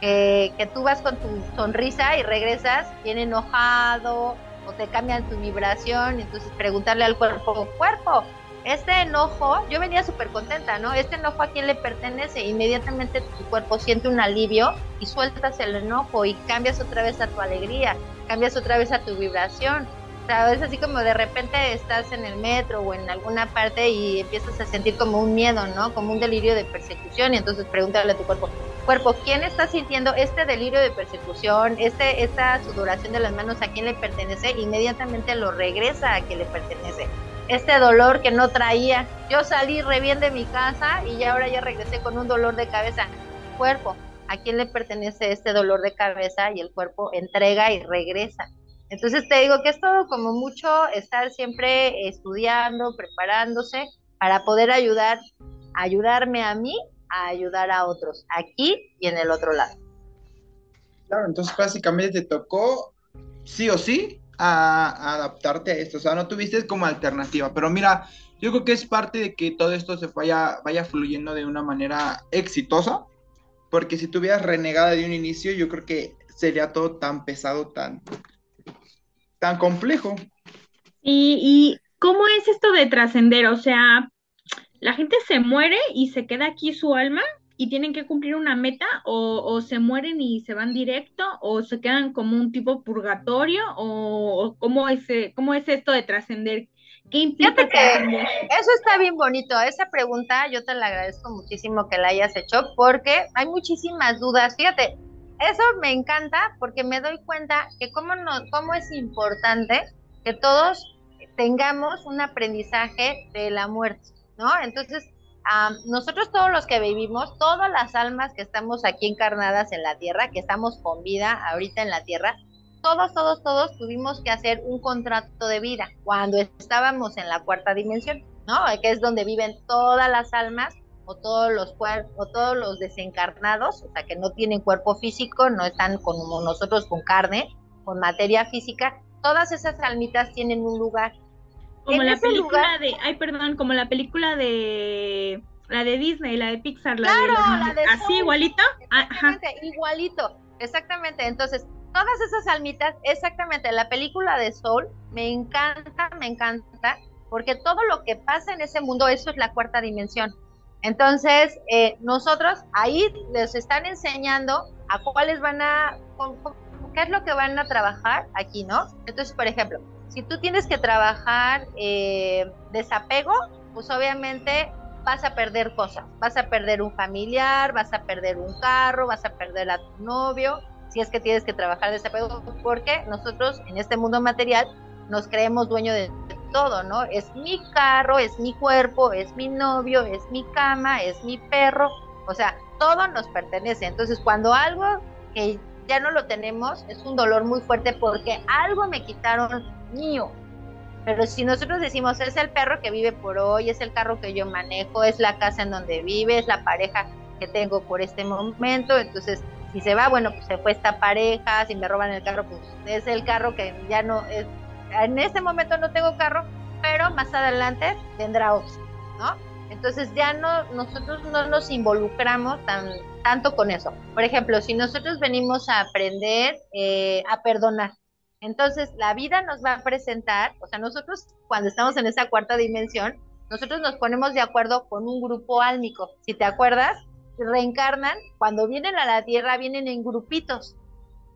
que, que tú vas con tu sonrisa y regresas bien enojado o te cambian tu vibración, entonces preguntarle al cuerpo, cuerpo, este enojo, yo venía súper contenta, ¿no? Este enojo a quién le pertenece, inmediatamente tu cuerpo siente un alivio y sueltas el enojo y cambias otra vez a tu alegría, cambias otra vez a tu vibración o sea, es así como de repente estás en el metro o en alguna parte y empiezas a sentir como un miedo, ¿no? Como un delirio de persecución y entonces pregúntale a tu cuerpo, cuerpo, ¿quién está sintiendo este delirio de persecución, este, esta sudoración de las manos, a quién le pertenece? Inmediatamente lo regresa a quien le pertenece. Este dolor que no traía, yo salí re bien de mi casa y ya ahora ya regresé con un dolor de cabeza. Cuerpo, ¿a quién le pertenece este dolor de cabeza? Y el cuerpo entrega y regresa. Entonces te digo que es todo como mucho estar siempre estudiando, preparándose para poder ayudar, ayudarme a mí a ayudar a otros, aquí y en el otro lado. Claro, entonces básicamente te tocó sí o sí adaptarte a esto, o sea, no tuviste como alternativa, pero mira, yo creo que es parte de que todo esto se vaya, vaya fluyendo de una manera exitosa, porque si tuvieras renegada de un inicio, yo creo que sería todo tan pesado, tan, tan complejo. ¿Y, y cómo es esto de trascender? O sea, la gente se muere y se queda aquí su alma y tienen que cumplir una meta o, se mueren y se van directo o se quedan como un tipo purgatorio o, cómo, es, cómo es esto de trascender. ¿Qué implica trascender? Eso está bien bonito. Esa pregunta yo te la agradezco muchísimo que la hayas hecho porque hay muchísimas dudas. Fíjate, eso me encanta porque me doy cuenta que cómo, no, es importante que todos tengamos un aprendizaje de la muerte, ¿no? Entonces, nosotros todos los que vivimos, todas las almas que estamos aquí encarnadas en la tierra, que estamos con vida ahorita en la tierra, todos, todos, todos tuvimos que hacer un contrato de vida cuando estábamos en la cuarta dimensión, ¿no? Que es donde viven todas las almas o todos los o todos los desencarnados, o sea, que no tienen cuerpo físico, no están como nosotros con carne, con materia física, todas esas almitas tienen un lugar. Como la película de, ay, perdón, como la película de la de Disney, la de Pixar, la claro, de, la de así igualito, exactamente, igualito, exactamente. Entonces, todas esas almitas, exactamente, la película de Soul me encanta, me encanta, porque todo lo que pasa en ese mundo, eso es la cuarta dimensión. Entonces, eh, nosotros ahí les están enseñando a cuáles van a, qué es lo que van a trabajar aquí, ¿no? Entonces, por ejemplo, si tú tienes que trabajar eh, desapego, pues obviamente vas a perder cosas, vas a perder un familiar, vas a perder un carro, vas a perder a tu novio, si es que tienes que trabajar desapego, porque nosotros en este mundo material nos creemos dueño de todo, ¿no? Es mi carro, es mi cuerpo, es mi novio, es mi cama, es mi perro, o sea, todo nos pertenece. Entonces, cuando algo que ya no lo tenemos, es un dolor muy fuerte porque algo me quitaron mío. Pero si nosotros decimos, es el perro que vive por hoy, es el carro que yo manejo, es la casa en donde vive, es la pareja que tengo por este momento, entonces si se va, bueno, pues se fue esta pareja, si me roban el carro, pues es el carro que ya no es en este momento no tengo carro, pero más adelante tendrá otro, ¿no? Entonces ya no, nosotros no nos involucramos tan, tanto con eso. Por ejemplo, si nosotros venimos a aprender eh, a perdonar, Entonces, la vida nos va a presentar, o sea, nosotros cuando estamos en esa cuarta dimensión, nosotros nos ponemos de acuerdo con un grupo álmico. Si te acuerdas, reencarnan, cuando vienen a la Tierra, vienen en grupitos.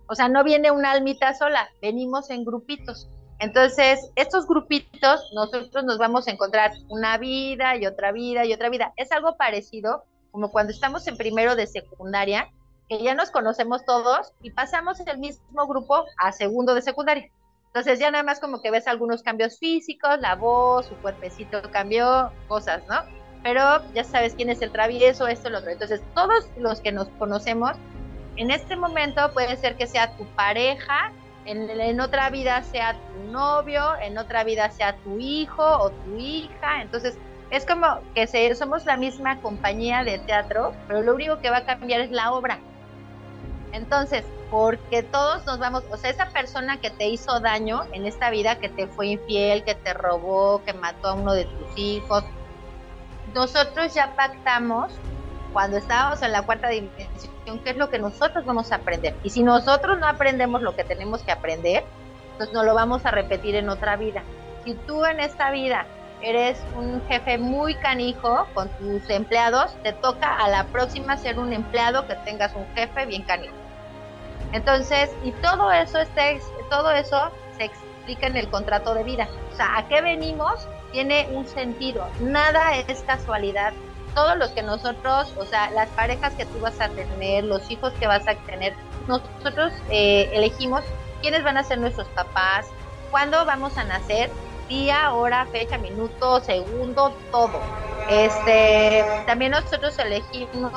O sea, no viene una almita sola, venimos en grupitos. Entonces, estos grupitos, nosotros nos vamos a encontrar una vida y otra vida y otra vida. Es algo parecido como cuando estamos en primero de secundaria, que ya nos conocemos todos y pasamos el mismo grupo a segundo de secundaria. Entonces ya nada más como que ves algunos cambios físicos, la voz, su cuerpecito cambió, cosas, ¿no? Pero ya sabes quién es el travieso, esto, lo otro. Entonces todos los que nos conocemos, en este momento puede ser que sea tu pareja, en, otra vida sea tu novio, en otra vida sea tu hijo o tu hija. Entonces es como que se, somos la misma compañía de teatro, pero lo único que va a cambiar es la obra. Entonces, porque todos nos vamos, o sea, esa persona que te hizo daño en esta vida, que te fue infiel, que te robó, que mató a uno de tus hijos, nosotros ya pactamos cuando estábamos en la cuarta qué es lo que nosotros vamos a aprender. Y si nosotros no aprendemos lo que tenemos que aprender, entonces no lo vamos a repetir en otra vida. Si tú en esta vida eres un jefe muy canijo con tus empleados, te toca a la próxima ser un empleado que tengas un jefe bien canijo. Entonces, y todo eso, este, todo eso se explica en el contrato de vida. O sea, ¿a qué venimos? Tiene un sentido. Nada es casualidad. Todos los que nosotros, o sea, las parejas que tú vas a tener, los hijos que vas a tener, nosotros eh, elegimos quiénes van a ser nuestros papás, cuándo vamos a nacer, día, hora, fecha, minuto, segundo, todo. Este, también nosotros elegimos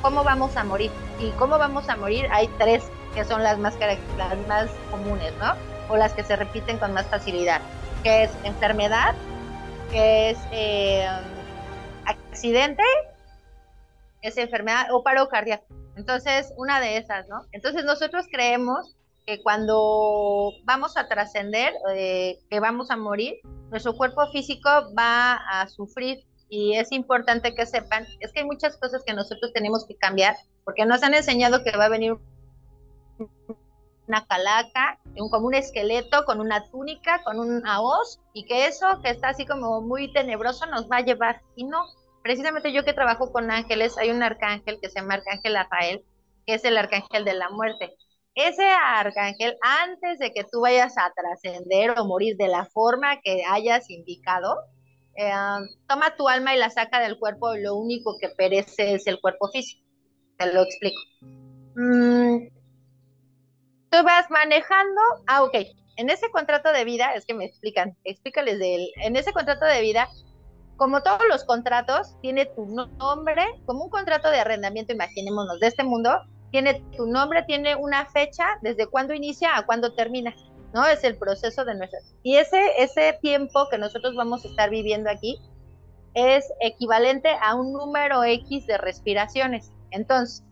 cómo vamos a morir. Y cómo vamos a morir, hay tres que son las más, las más comunes, ¿no? O las que se repiten con más facilidad, que es enfermedad, que es eh, accidente, es enfermedad o paro cardíaco. Entonces, una de esas, ¿no? Entonces nosotros creemos que cuando vamos a trascender, eh, que vamos a morir, nuestro cuerpo físico va a sufrir y es importante que sepan, es que hay muchas cosas que nosotros tenemos que cambiar, porque nos han enseñado que va a venir una calaca, un, como un esqueleto con una túnica, con una hoz, y que eso que está así como muy tenebroso nos va a llevar. Y no, precisamente yo que trabajo con ángeles, hay un arcángel que se llama Arcángel Rafael, que es el arcángel de la muerte ese arcángel, antes de que tú vayas a trascender o morir de la forma que hayas indicado, eh, toma tu alma y la saca del cuerpo y lo único que perece es el cuerpo físico. Te lo explico. Mm, tú vas manejando, ah, ok, en ese contrato de vida, es que me explican, explícales de él, en ese contrato de vida, como todos los contratos, tiene tu nombre, como un contrato de arrendamiento, imaginémonos, de este mundo, tiene tu nombre, tiene una fecha desde cuándo inicia a cuándo termina, ¿no? Es el proceso de nuestra. Y ese, ese tiempo que nosotros vamos a estar viviendo aquí es equivalente a un número X de respiraciones. Entonces,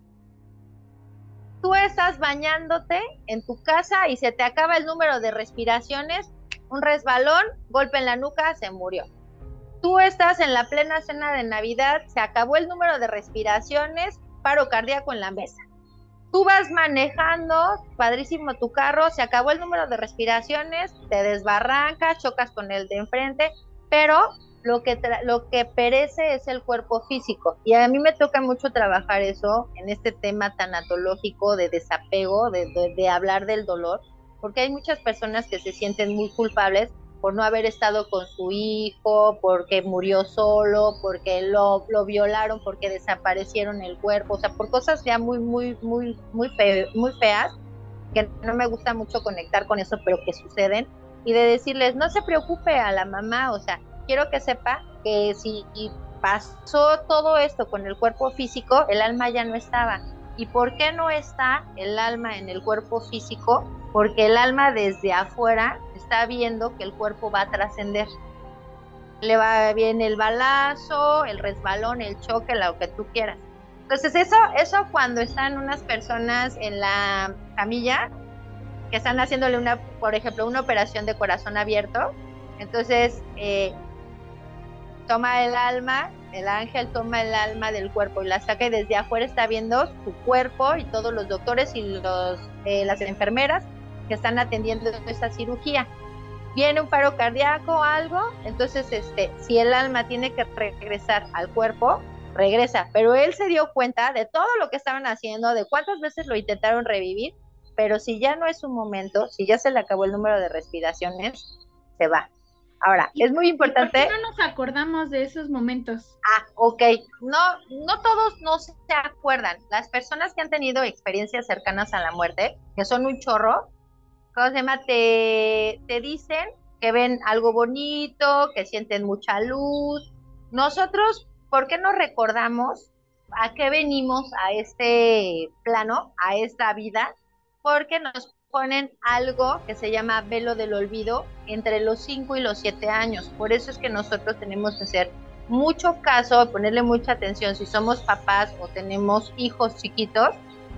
tú estás bañándote en tu casa y se te acaba el número de respiraciones, un resbalón, golpe en la nuca, se murió. Tú estás en la plena cena de Navidad, se acabó el número de respiraciones, paro cardíaco en la mesa tú vas manejando, padrísimo tu carro, se acabó el número de respiraciones, te desbarrancas, chocas con el de enfrente, pero lo que, lo que perece es el cuerpo físico. Y a mí me toca mucho trabajar eso en este tema tanatológico de desapego, de, de hablar del dolor, porque hay muchas personas que se sienten muy culpables por no haber estado con su hijo, porque murió solo, porque lo, lo violaron, porque desaparecieron el cuerpo, o sea, por cosas ya muy, muy, muy, muy, muy feas, que no me gusta mucho conectar con eso, pero que suceden, y de decirles, no se preocupe a la mamá, o sea, quiero que sepa que si pasó todo esto con el cuerpo físico, el alma ya no estaba. ¿Y por qué no está el alma en el cuerpo físico? Porque el alma desde afuera está viendo que el cuerpo va a trascender. Le va bien el balazo, el resbalón, el choque, lo que tú quieras. Entonces eso, eso cuando están unas personas en la camilla que están haciéndole una, por ejemplo, una operación de corazón abierto, entonces eh, toma el alma, el ángel toma el alma del cuerpo y la saca y desde afuera está viendo su cuerpo y todos los doctores y los, eh, las enfermeras que están atendiendo esta cirugía. Viene un paro cardíaco o algo, entonces este, si el alma tiene que regresar al cuerpo, regresa, pero él se dio cuenta de todo lo que estaban haciendo, de cuántas veces lo intentaron revivir, pero si ya no es un momento, si ya se le acabó el número de respiraciones, se va. Ahora, es muy importante. ¿Por qué no nos acordamos de esos momentos? Ah, ok. No, no todos no se acuerdan. Las personas que han tenido experiencias cercanas a la muerte, que son un chorro, ¿cómo se llama? Te, te dicen que ven algo bonito, que sienten mucha luz. Nosotros, ¿por qué no recordamos a qué venimos a este plano, a esta vida? Porque nos ponen algo que se llama velo del olvido entre los 5 y los 7 años. Por eso es que nosotros tenemos que hacer mucho caso, ponerle mucha atención si somos papás o tenemos hijos chiquitos,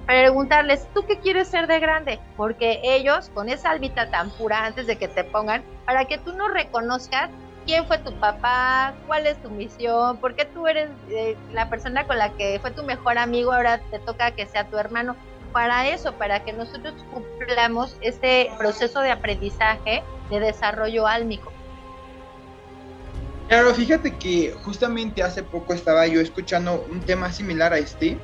preguntarles, ¿tú qué quieres ser de grande? Porque ellos, con esa albita tan pura, antes de que te pongan, para que tú no reconozcas quién fue tu papá, cuál es tu misión, por qué tú eres eh, la persona con la que fue tu mejor amigo, ahora te toca que sea tu hermano para eso, para que nosotros cumplamos este proceso de aprendizaje de desarrollo álmico. Claro, fíjate que justamente hace poco estaba yo escuchando un tema similar a este.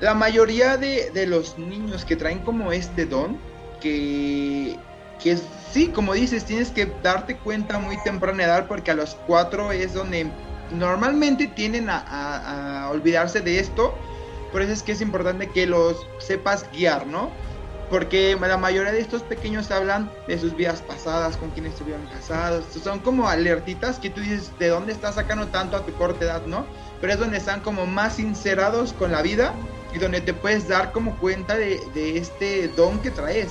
La mayoría de, de los niños que traen como este don, que, que sí, como dices, tienes que darte cuenta muy temprana edad porque a los cuatro es donde normalmente tienden a, a, a olvidarse de esto por eso es que es importante que los sepas guiar, ¿no? Porque la mayoría de estos pequeños hablan de sus vidas pasadas, con quienes estuvieron casados. Son como alertitas que tú dices, ¿de dónde estás sacando tanto a tu corta edad, no? Pero es donde están como más sincerados con la vida y donde te puedes dar como cuenta de, este don que traes.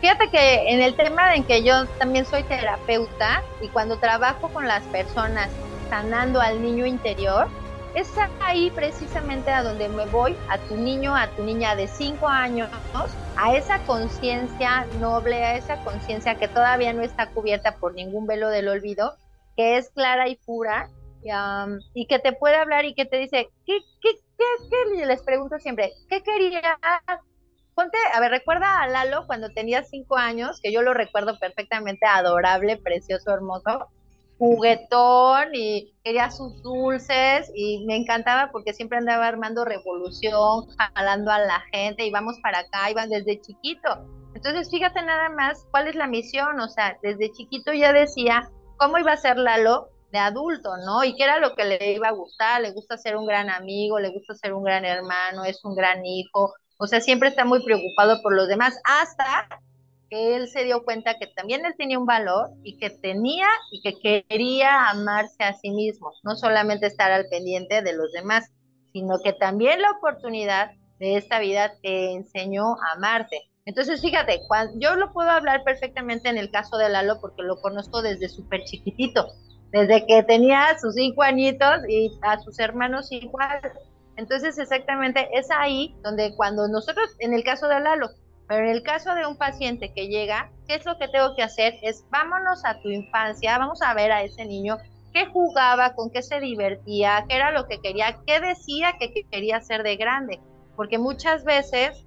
Fíjate que en el tema en que yo también soy terapeuta y cuando trabajo con las personas sanando al niño interior, es ahí precisamente a donde me voy, a tu niño, a tu niña de 5 años, a esa conciencia noble, a esa conciencia que todavía no está cubierta por ningún velo del olvido, que es clara y pura, y que te puede hablar y que te dice, ¿qué, qué, qué, qué? Les pregunto siempre, ¿qué querías? Ponte, a ver, recuerda a Lalo cuando tenía 5 años, que yo lo recuerdo perfectamente, adorable, precioso, hermoso juguetón y quería sus dulces y me encantaba porque siempre andaba armando revolución, jalando a la gente, íbamos para acá, iban desde chiquito. Entonces, fíjate nada más cuál es la misión, o sea, desde chiquito ya decía cómo iba a ser Lalo de adulto, ¿no? Y qué era lo que le iba a gustar, le gusta ser un gran amigo, le gusta ser un gran hermano, es un gran hijo, o sea, siempre está muy preocupado por los demás, hasta que él se dio cuenta que también él tenía un valor y que tenía y que quería amarse a sí mismo, no solamente estar al pendiente de los demás, sino que también la oportunidad de esta vida te enseñó a amarte. Entonces, fíjate, yo lo puedo hablar perfectamente en el caso de Lalo porque lo conozco desde súper chiquitito, desde que tenía sus cinco añitos y a sus hermanos igual. Entonces, exactamente es ahí donde cuando nosotros, en el caso de Lalo, pero en el caso de un paciente que llega, ¿qué es lo que tengo que hacer? Es vámonos a tu infancia, vamos a ver a ese niño qué jugaba, con qué se divertía, qué era lo que quería, qué decía que quería ser de grande. Porque muchas veces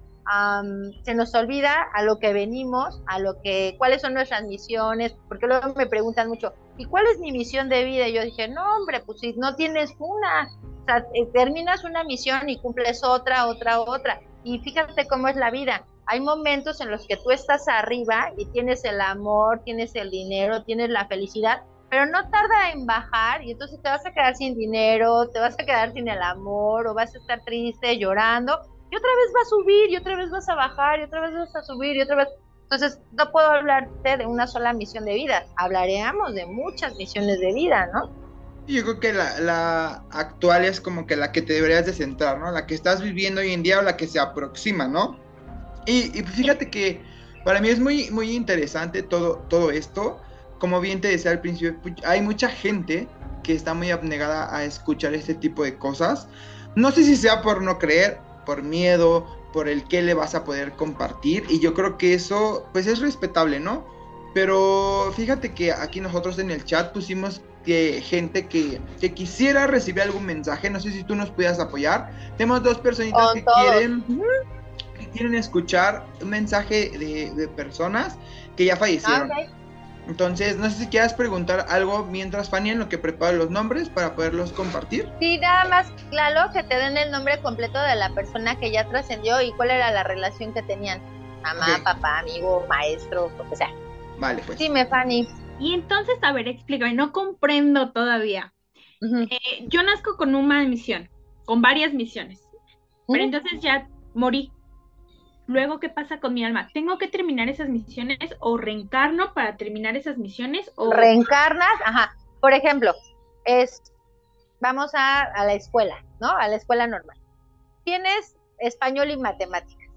se nos olvida a lo que venimos, a lo que, cuáles son nuestras misiones, porque luego me preguntan mucho, ¿y cuál es mi misión de vida? Y yo dije, no, hombre, pues si no tienes una, o sea, terminas una misión y cumples otra, otra, otra. Y fíjate cómo es la vida hay momentos en los que tú estás arriba y tienes el amor, tienes el dinero, tienes la felicidad, pero no tarda en bajar y entonces te vas a quedar sin dinero, te vas a quedar sin el amor o vas a estar triste, llorando y otra vez va a subir y otra vez vas a bajar y otra vez vas a subir y otra vez. Entonces no puedo hablarte de una sola misión de vida, hablaremos de muchas misiones de vida, ¿no? Yo creo que la, la, actual es como que la que te deberías de centrar, ¿no? La que estás viviendo hoy en día o la que se aproxima, ¿no? Y, fíjate que para mí es muy, muy interesante todo, todo esto. Como bien te decía al principio, hay mucha gente que está muy abnegada a escuchar este tipo de cosas. No sé si sea por no creer, por miedo, por el que le vas a poder compartir. Y yo creo que eso, pues es respetable, ¿no? Pero fíjate que aquí nosotros en el chat pusimos que gente que, que quisiera recibir algún mensaje. No sé si tú nos puedas apoyar. Tenemos dos personitas que quieren quieren escuchar un mensaje de, de personas que ya Ah, fallecieron. ok. Entonces, no sé si quieras preguntar algo mientras Fanny en lo que prepara los nombres para poderlos compartir. Sí, nada más, claro, que te den el nombre completo de la persona que ya trascendió y cuál era la relación que tenían. Mamá, papá, amigo, maestro, lo que sea. Vale, pues. Dime, Fanny. Y entonces, a ver, explícame, no comprendo todavía. Eh, yo nazco con una misión, con varias misiones, pero entonces ya morí. Luego, ¿qué pasa con mi alma? ¿Tengo que terminar esas misiones o reencarno para terminar esas misiones? O... Reencarnas, ajá. Por ejemplo, es, vamos a, a la escuela, ¿no? A la escuela normal. Tienes español y matemáticas,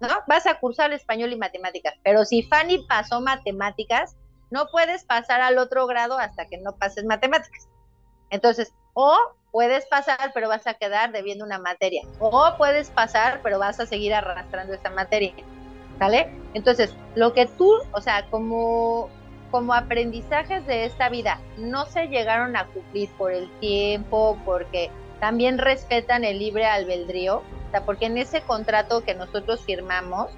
¿no? Vas a cursar español y matemáticas, pero si Fanny pasó matemáticas, no puedes pasar al otro grado hasta que no pases matemáticas. Entonces, o puedes pasar, pero vas a quedar debiendo una materia, o puedes pasar, pero vas a seguir arrastrando esa materia, ¿sale? Entonces, lo que tú, o sea, como como aprendizajes de esta vida no se llegaron a cumplir por el tiempo, porque también respetan el libre albedrío, o sea, porque en ese contrato que nosotros firmamos,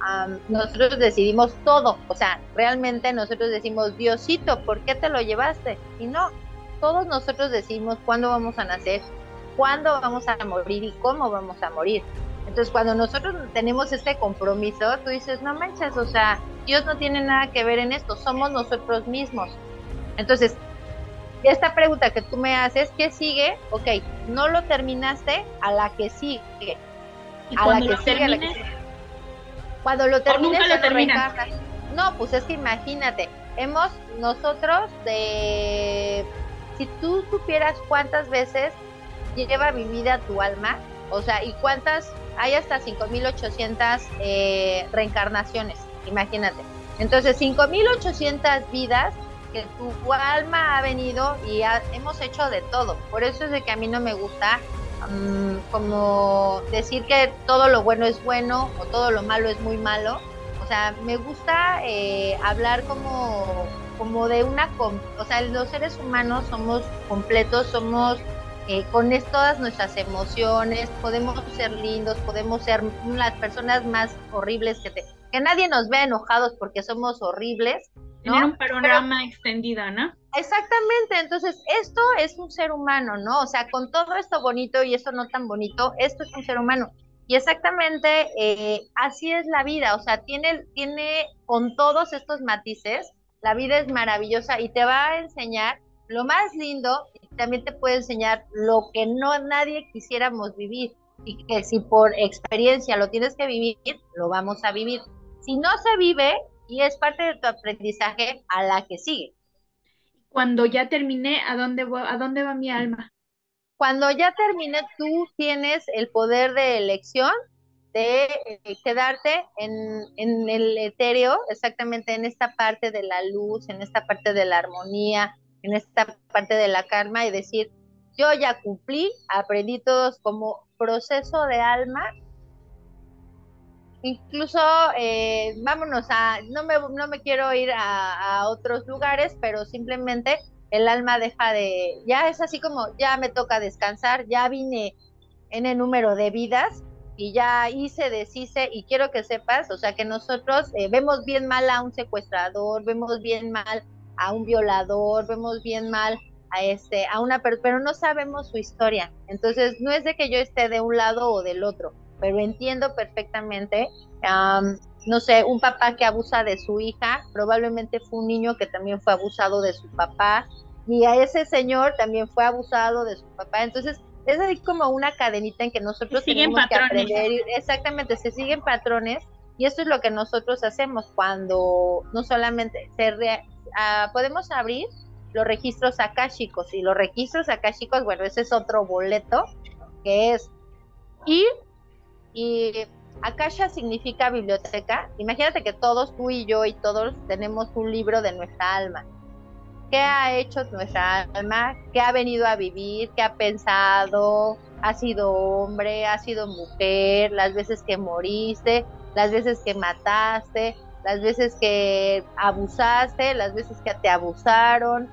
am, nosotros decidimos todo, o sea, realmente nosotros decimos, Diosito, ¿por qué te lo llevaste? Y no, todos nosotros decidimos cuándo vamos a nacer, cuándo vamos a morir y cómo vamos a morir. Entonces, cuando nosotros tenemos este compromiso, tú dices, no manches, o sea, Dios no tiene nada que ver en esto, somos nosotros mismos. Entonces, esta pregunta que tú me haces, ¿qué sigue? Ok, no lo terminaste, a la que sigue. y A la que sigue, a la que sigue. Cuando lo termines, nunca lo terminas. No, pues es que imagínate, hemos nosotros de... Si tú supieras cuántas veces lleva vivida tu alma, o sea, y cuántas, hay hasta 5.800 eh, reencarnaciones, imagínate. Entonces, 5.800 vidas que tu alma ha venido y hemos hecho de todo. Por eso es de que a mí no me gusta mm, como decir que todo lo bueno es bueno o todo lo malo es muy malo. O sea, me gusta eh, hablar como, como de una... O sea, los seres humanos somos completos, somos eh, con todas nuestras emociones, podemos ser lindos, podemos ser las personas más horribles que te... Que nadie nos vea enojados porque somos horribles, tener ¿no? un panorama extendido, ¿no? Exactamente, entonces esto es un ser humano, ¿no? O sea, con todo esto bonito y esto no tan bonito, esto es un ser humano. Y exactamente eh, así es la vida, o sea, tiene, tiene con todos estos matices, la vida es maravillosa y te va a enseñar lo más lindo y también te puede enseñar lo que no nadie quisiéramos vivir y que si por experiencia lo tienes que vivir, lo vamos a vivir. Si no se vive y es parte de tu aprendizaje a la que sigue. Cuando ya terminé, ¿a dónde, voy- a dónde va mi alma? Cuando ya termine, tú tienes el poder de elección de eh, quedarte en, en el etéreo, exactamente en esta parte de la luz, en esta parte de la armonía, en esta parte de la calma y decir, yo ya cumplí, aprendí todos como proceso de alma. Incluso, eh, vámonos a, no me, no me quiero ir a, a otros lugares, pero simplemente el alma deja de, ya es así como, ya me toca descansar, ya vine en el número de vidas y ya hice, deshice y quiero que sepas, o sea, que nosotros eh, vemos bien mal a un secuestrador, vemos bien mal a un violador, vemos bien mal a este, a una per- pero no sabemos su historia. Entonces, no es de que yo esté de un lado o del otro, pero entiendo perfectamente, am, no sé, un papá que abusa de su hija, probablemente fue un niño que también fue abusado de su papá, y a ese señor también fue abusado de su papá. Entonces, es así como una cadenita en que nosotros siguen tenemos que aprender. Exactamente, se siguen patrones y esto es lo que nosotros hacemos cuando no solamente se re- ah, podemos abrir los registros akáshicos y los registros akáshicos, bueno, ese es otro boleto que es ir y Akasha significa biblioteca. Imagínate que todos, tú y yo y todos tenemos un libro de nuestra alma. ¿Qué ha hecho nuestra alma? ¿Qué ha venido a vivir? ¿Qué ha pensado? ¿Ha sido hombre? ¿Ha sido mujer? Las veces que moriste, las veces que mataste, las veces que abusaste, las veces que te abusaron.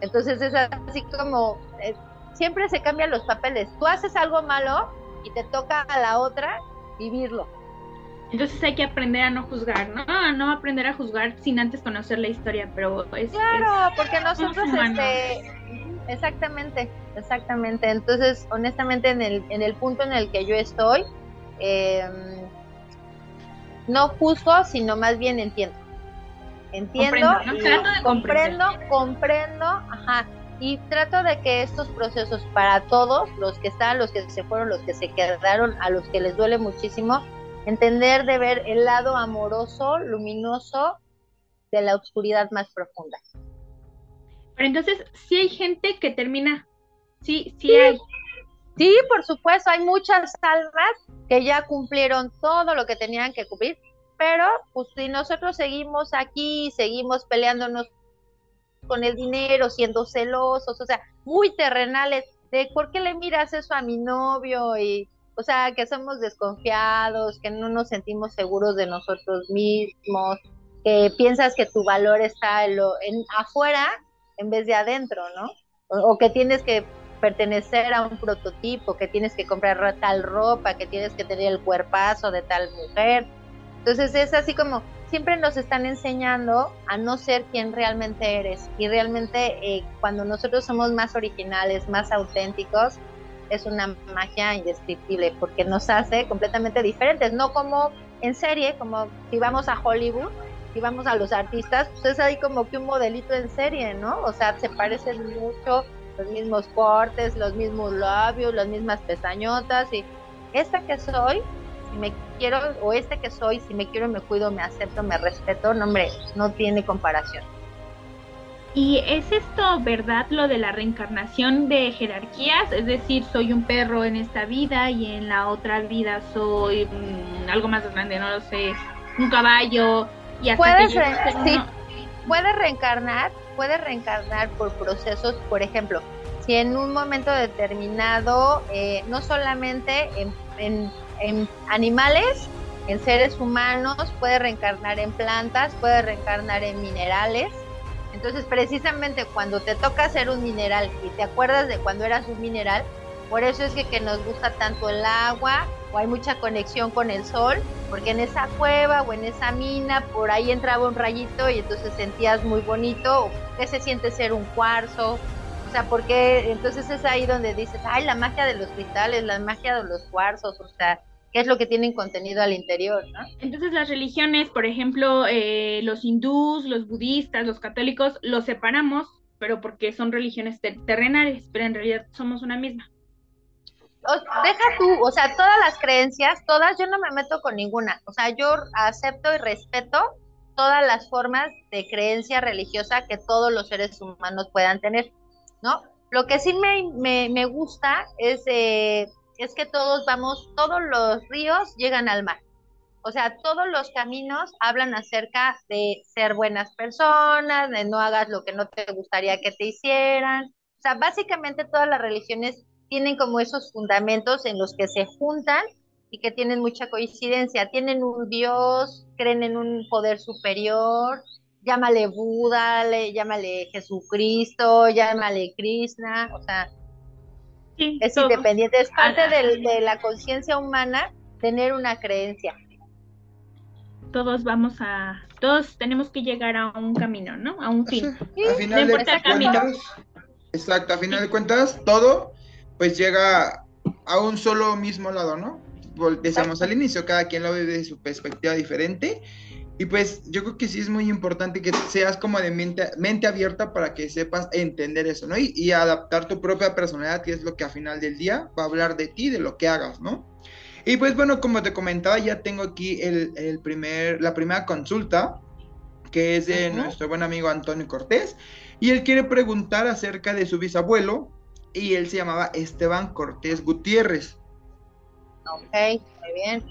Entonces es así como, eh, siempre se cambian los papeles. Tú haces algo malo y te toca a la otra vivirlo. Entonces hay que aprender a no juzgar, ¿no? A no aprender a juzgar sin antes conocer la historia, pero es... Claro, es- porque nosotros, este, exactamente, exactamente. Entonces, honestamente, en el, en el punto en el que yo estoy, eh, no juzgo, sino más bien entiendo. Entiendo, Comprendo, ¿no? y Trato de comprendo, comprendo, ajá, y trato de que estos procesos para todos, los que están, los que se fueron, los que se quedaron, a los que les duele muchísimo, entender de ver el lado amoroso, luminoso de la oscuridad más profunda. Pero entonces, sí hay gente que termina, sí, sí hay. Sí, por supuesto, hay muchas almas que ya cumplieron todo lo que tenían que cumplir, pero pues si nosotros seguimos aquí, seguimos peleándonos con el dinero, siendo celosos, o sea, muy terrenales, de por qué le miras eso a mi novio y, o sea, que somos desconfiados, que no nos sentimos seguros de nosotros mismos, que piensas que tu valor está en, lo, en afuera en vez de adentro, ¿no? O, o que tienes que pertenecer a un prototipo, que tienes que comprar tal ropa, que tienes que tener el cuerpazo de tal mujer. Entonces es así como siempre nos están enseñando a no ser quien realmente eres. Y realmente eh, cuando nosotros somos más originales, más auténticos, es una magia indescriptible porque nos hace completamente diferentes, no como en serie, como si vamos a Hollywood, si vamos a los artistas, pues es ahí como que un modelito en serie, ¿no? O sea, se parecen mucho, los mismos cortes, los mismos labios, las mismas pestañotas y esta que soy, si me quiero, o este que soy, si me quiero, me cuido, me acepto, me respeto, no hombre, no tiene comparación. ¿Y es esto verdad lo de la reencarnación de jerarquías? Es decir, soy un perro en esta vida y en la otra vida soy mm, algo más grande, no lo sé, un caballo y hasta Puedes que re- sí. uno- puede reencarnar, puede reencarnar por procesos, por ejemplo, si en un momento determinado, eh, no solamente en, en- en animales, en seres humanos, puede reencarnar en plantas, puede reencarnar en minerales. Entonces, precisamente cuando te toca ser un mineral y te acuerdas de cuando eras un mineral, por eso es que, que nos gusta tanto el agua o hay mucha conexión con el sol, porque en esa cueva o en esa mina por ahí entraba un rayito y entonces sentías muy bonito, qué se siente ser un cuarzo, o sea, porque entonces es ahí donde dices, ay, la magia de los cristales, la magia de los cuarzos, o sea, qué es lo que tienen contenido al interior, ¿no? Entonces las religiones, por ejemplo, eh, los hindús, los budistas, los católicos, los separamos, pero porque son religiones ter- terrenales, pero en realidad somos una misma. O- deja tú, o sea, todas las creencias, todas, yo no me meto con ninguna, o sea, yo acepto y respeto todas las formas de creencia religiosa que todos los seres humanos puedan tener, ¿no? Lo que sí me, me, me gusta es, eh, es que todos vamos, todos los ríos llegan al mar. O sea, todos los caminos hablan acerca de ser buenas personas, de no hagas lo que no te gustaría que te hicieran. O sea, básicamente todas las religiones tienen como esos fundamentos en los que se juntan y que tienen mucha coincidencia. Tienen un Dios, creen en un poder superior, llámale Buda, le- llámale Jesucristo, llámale Krishna, o sea, Sí, es todos. independiente, es parte Ah. del- de la conciencia humana tener una creencia. Todos vamos a, todos tenemos que llegar a un camino, ¿no? A un fin. A final no de importa el camino. cuentas, exacto, a final de cuentas, todo pues llega a un solo mismo lado, ¿no? Decíamos al inicio, cada quien lo ve de su perspectiva diferente. Y pues yo creo que sí es muy importante que seas como de mente, mente abierta para que sepas entender eso, ¿no? Y, y adaptar tu propia personalidad, que es lo que a final del día va a hablar de ti, de lo que hagas, ¿no? Y pues bueno, como te comentaba, ya tengo aquí el, el primer, la primera consulta, que es de nuestro buen amigo Antonio Cortés, y él quiere preguntar acerca de su bisabuelo, y él se llamaba Esteban Cortés Gutiérrez. Ok, muy bien.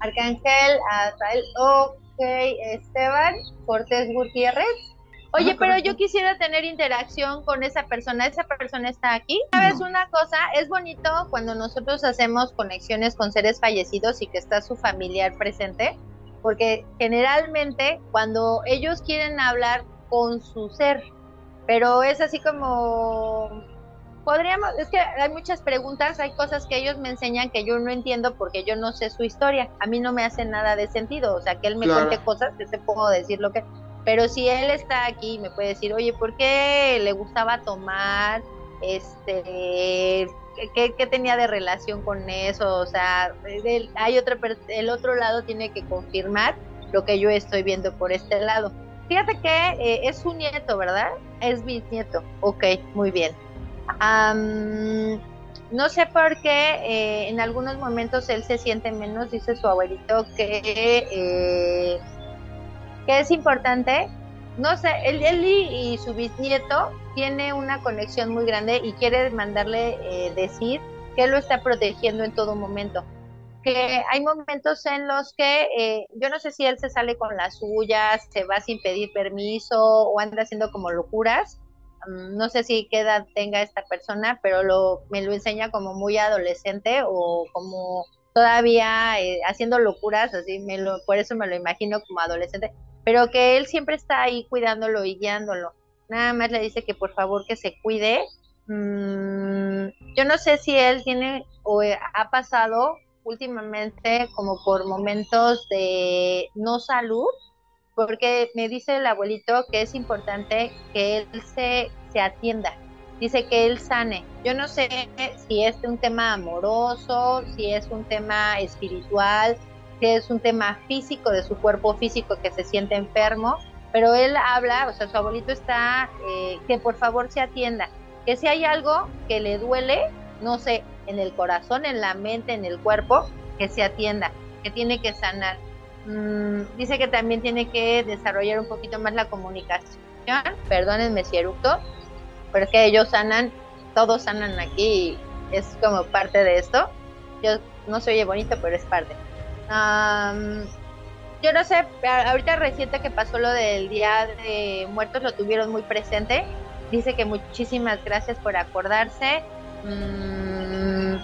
Arcángel, Azael, ok, Esteban, Cortés Gutiérrez. Oye, pero yo quisiera tener interacción con esa persona. ¿Esa persona está aquí? ¿Sabes una cosa? Es bonito cuando nosotros hacemos conexiones con seres fallecidos y que está su familiar presente, porque generalmente cuando ellos quieren hablar con su ser, pero es así como podríamos, es que hay muchas preguntas, hay cosas que ellos me enseñan que yo no entiendo porque yo no sé su historia. A mí no me hace nada de sentido, o sea, que él me Claro. cuente cosas, yo te puedo decir lo que... Pero si él está aquí, me puede decir, oye, ¿por qué le gustaba tomar? Este, ¿qué, qué- tenía de relación con eso? O sea, el, hay otra, per- el otro lado tiene que confirmar lo que yo estoy viendo por este lado. Fíjate que eh, es su nieto, ¿verdad? Es bisnieto. Ok, muy bien. Am, no sé por qué eh, en algunos momentos él se siente menos, dice su abuelito, que, eh, que es importante. No sé, él, y, y su bisnieto tiene una conexión muy grande y quiere mandarle eh, decir que lo está protegiendo en todo momento. Que hay momentos en los que eh, yo no sé si él se sale con las suyas, se va sin pedir permiso o anda haciendo como locuras. Mm, no sé si qué edad tenga esta persona, pero lo, me lo enseña como muy adolescente o como todavía eh, haciendo locuras, así me lo, por eso me lo imagino como adolescente, pero que él siempre está ahí cuidándolo y guiándolo. Nada más le dice que por favor que se cuide. Mm, yo no sé si él tiene o eh, ha pasado últimamente como por momentos de no salud, porque me dice el abuelito que es importante que él se, se atienda, dice que él sane. Yo no sé si es un tema amoroso, si es un tema espiritual, si es un tema físico de su cuerpo físico que se siente enfermo, pero él habla, o sea, su abuelito está, eh, que por favor se atienda, que si hay algo que le duele, no sé, en el corazón, en la mente, en el cuerpo, que se atienda, que tiene que sanar. Mm, dice que también tiene que desarrollar un poquito más la comunicación. Perdónenme si eructo, pero es que ellos sanan, todos sanan aquí, es como parte de esto. Yo no se oye bonito, pero es parte. Am, yo no sé, ahorita reciente que pasó lo del Día de Muertos, lo tuvieron muy presente. Dice que muchísimas gracias por acordarse. Mm,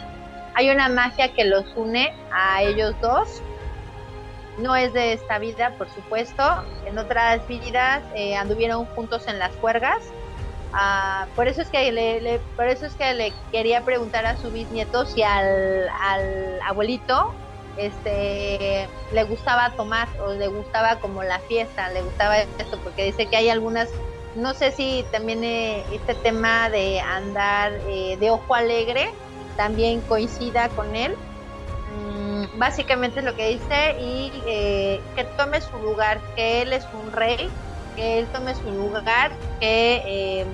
hay una magia que los une a ellos dos. No es de esta vida, por supuesto. En otras vidas eh, anduvieron juntos en las juergas. Ah, por eso es que le, le- por eso es que le quería preguntar a su bisnieto si al, al abuelito este le gustaba tomar o le gustaba como la fiesta, le gustaba esto, porque dice que hay algunas, no sé si también eh, este tema de andar eh, de ojo alegre también coincida con él. Mm, básicamente es lo que dice y eh, que tome su lugar, que él es un rey, que él tome su lugar, que eh,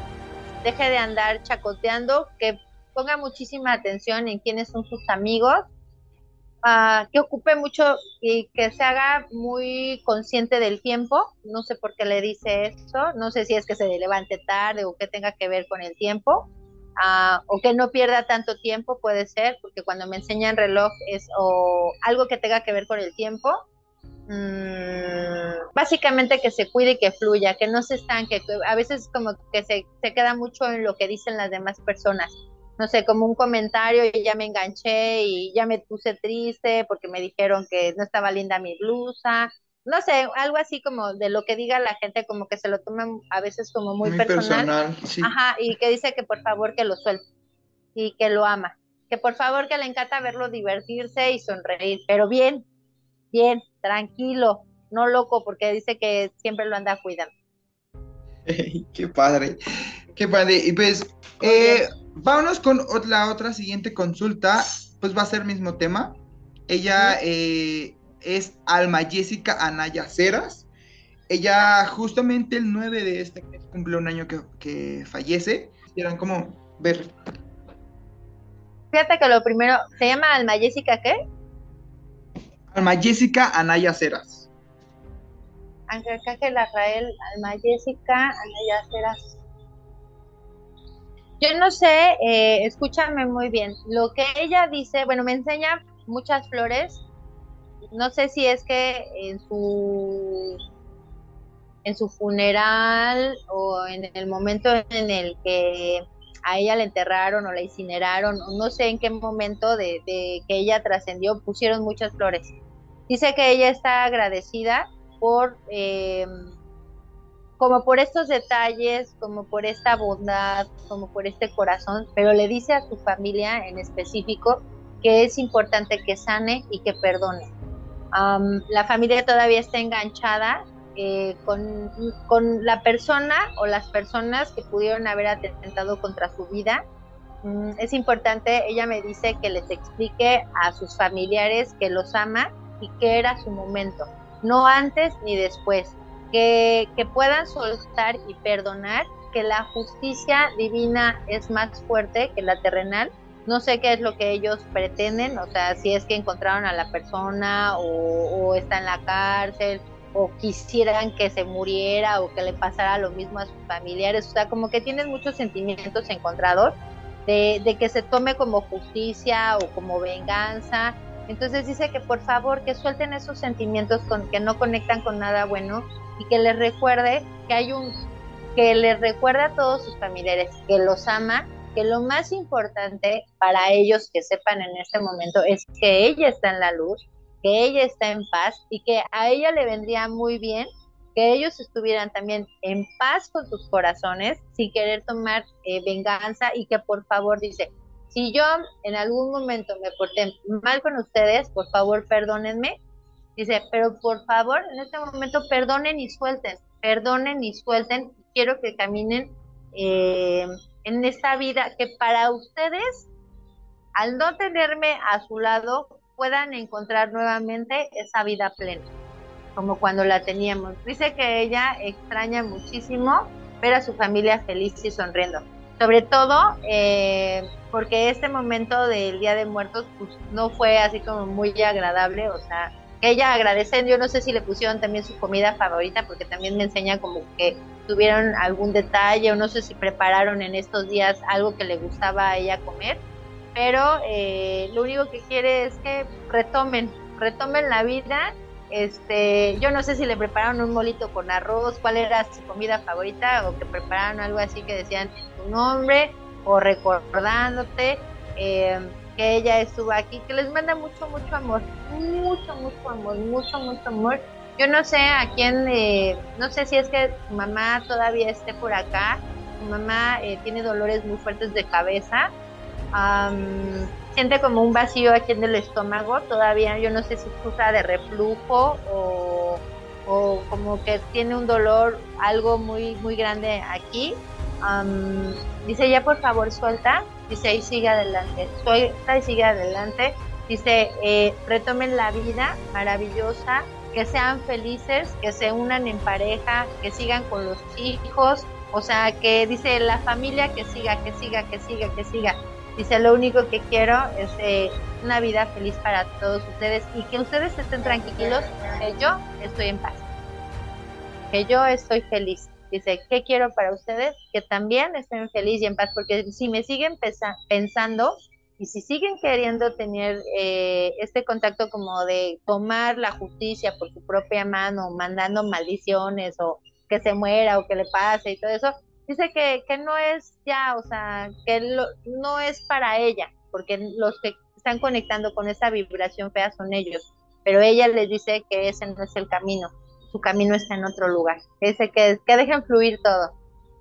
deje de andar chacoteando, que ponga muchísima atención en quiénes son sus amigos, ah, que ocupe mucho y que se haga muy consciente del tiempo. No sé por qué le dice eso, no sé si es que se levante tarde o que tenga que ver con el tiempo. Ah, o que no pierda tanto tiempo, puede ser, porque cuando me enseñan reloj es o algo que tenga que ver con el tiempo, Mm, básicamente que se cuide y que fluya, que no se estanque, que a veces como que se, se queda mucho en lo que dicen las demás personas. No sé, como un comentario y ya me enganché y ya me puse triste porque me dijeron que no estaba linda mi blusa. No sé, algo así como de lo que diga la gente, como que se lo toman a veces como muy, personal. sí. Ajá, y que dice que por favor que lo suelte y que lo ama. Que por favor que le encanta verlo divertirse y sonreír, pero bien, bien, tranquilo, no loco, porque dice que siempre lo anda cuidando. Qué padre, qué padre. Y pues, Muy eh, vámonos con la otra siguiente consulta. Pues va a ser mismo tema. Ella eh, es Alma Jessica Anaya Ceras. Ella justamente el 9 de este mes cumple un año que, que fallece. Quisieran como ver. Fíjate que lo primero, ¿se llama Alma Jessica qué? Alma Jessica Anaya Ceras. Ángel Cángel Rafael, Alma Jessica, Anaya Ceras. Yo no sé, eh, escúchame muy bien. Lo que ella dice, bueno, me enseña muchas flores. No sé si es que en su en su funeral o en el momento en el que a ella la enterraron o la incineraron, no sé en qué momento de, de que ella trascendió, pusieron muchas flores. Dice que ella está agradecida por, eh, como por estos detalles, como por esta bondad, como por este corazón, pero le dice a su familia en específico que es importante que sane y que perdone. La familia todavía está enganchada eh, con, la persona o las personas que pudieron haber atentado contra su vida. Mm, es importante, ella me dice que les explique a sus familiares que los ama y que era su momento, no antes ni después, que, que puedan soltar y perdonar, que la justicia divina es más fuerte que la terrenal. No sé qué es lo que ellos pretenden, o sea, si es que encontraron a la persona o, está en la cárcel o quisieran que se muriera o que le pasara lo mismo a sus familiares, o sea, como que tienen muchos sentimientos encontrados de, de que se tome como justicia o como venganza. Entonces dice que por favor que suelten esos sentimientos con, que no conectan con nada bueno y que les recuerde que hay un que les recuerde a todos sus familiares que los ama, que lo más importante para ellos que sepan en este momento es que ella está en la luz, que ella está en paz y que a ella le vendría muy bien que ellos estuvieran también en paz con sus corazones, sin querer tomar eh, venganza y que por favor dice, si yo en algún momento me porté mal con ustedes, por favor perdónenme. Dice, pero por favor en este momento perdonen y suelten, perdonen y suelten. Quiero que caminen eh, en esta vida que para ustedes, al no tenerme a su lado, puedan encontrar nuevamente esa vida plena, como cuando la teníamos. Dice que ella extraña muchísimo ver a su familia feliz y sonriendo. Sobre todo eh, porque este momento del Día de Muertos pues, no fue así como muy agradable, o sea, ella agradece, yo no sé si le pusieron también su comida favorita, porque también me enseña como que tuvieron algún detalle, o no sé si prepararon en estos días algo que le gustaba a ella comer, pero eh, lo único que quiere es que retomen, retomen la vida. Este, yo no sé si le prepararon un molito con arroz, cuál era su comida favorita, o que prepararon algo así que decían tu nombre, o recordándote eh, que ella estuvo aquí, que les manda mucho, mucho amor, mucho, mucho amor, mucho, mucho amor. Yo no sé a quién, eh, no sé si es que su mamá todavía esté por acá, su mamá eh, tiene dolores muy fuertes de cabeza, siente como un vacío aquí en el estómago, todavía yo no sé si sufra de reflujo o, como que tiene un dolor algo muy muy grande aquí. dice ya por favor suelta, dice y sigue adelante, suelta y sigue adelante. Dice, eh, retomen la vida maravillosa, que sean felices, que se unan en pareja, que sigan con los hijos, o sea, que dice la familia que siga, que siga, que siga, que siga. Dice, lo único que quiero es eh, una vida feliz para todos ustedes y que ustedes estén tranquilos, que yo estoy en paz, que yo estoy feliz. Dice, ¿qué quiero para ustedes? Que también estén felices y en paz, porque si me siguen pensando y si siguen queriendo tener eh, este contacto como de tomar la justicia por su propia mano, mandando maldiciones o que se muera o que le pase y todo eso, dice que, que no es ya, o sea, que no es para ella, porque los que están conectando con esa vibración fea son ellos, pero ella les dice que ese no es el camino, su camino está en otro lugar, dice que, que dejen fluir todo,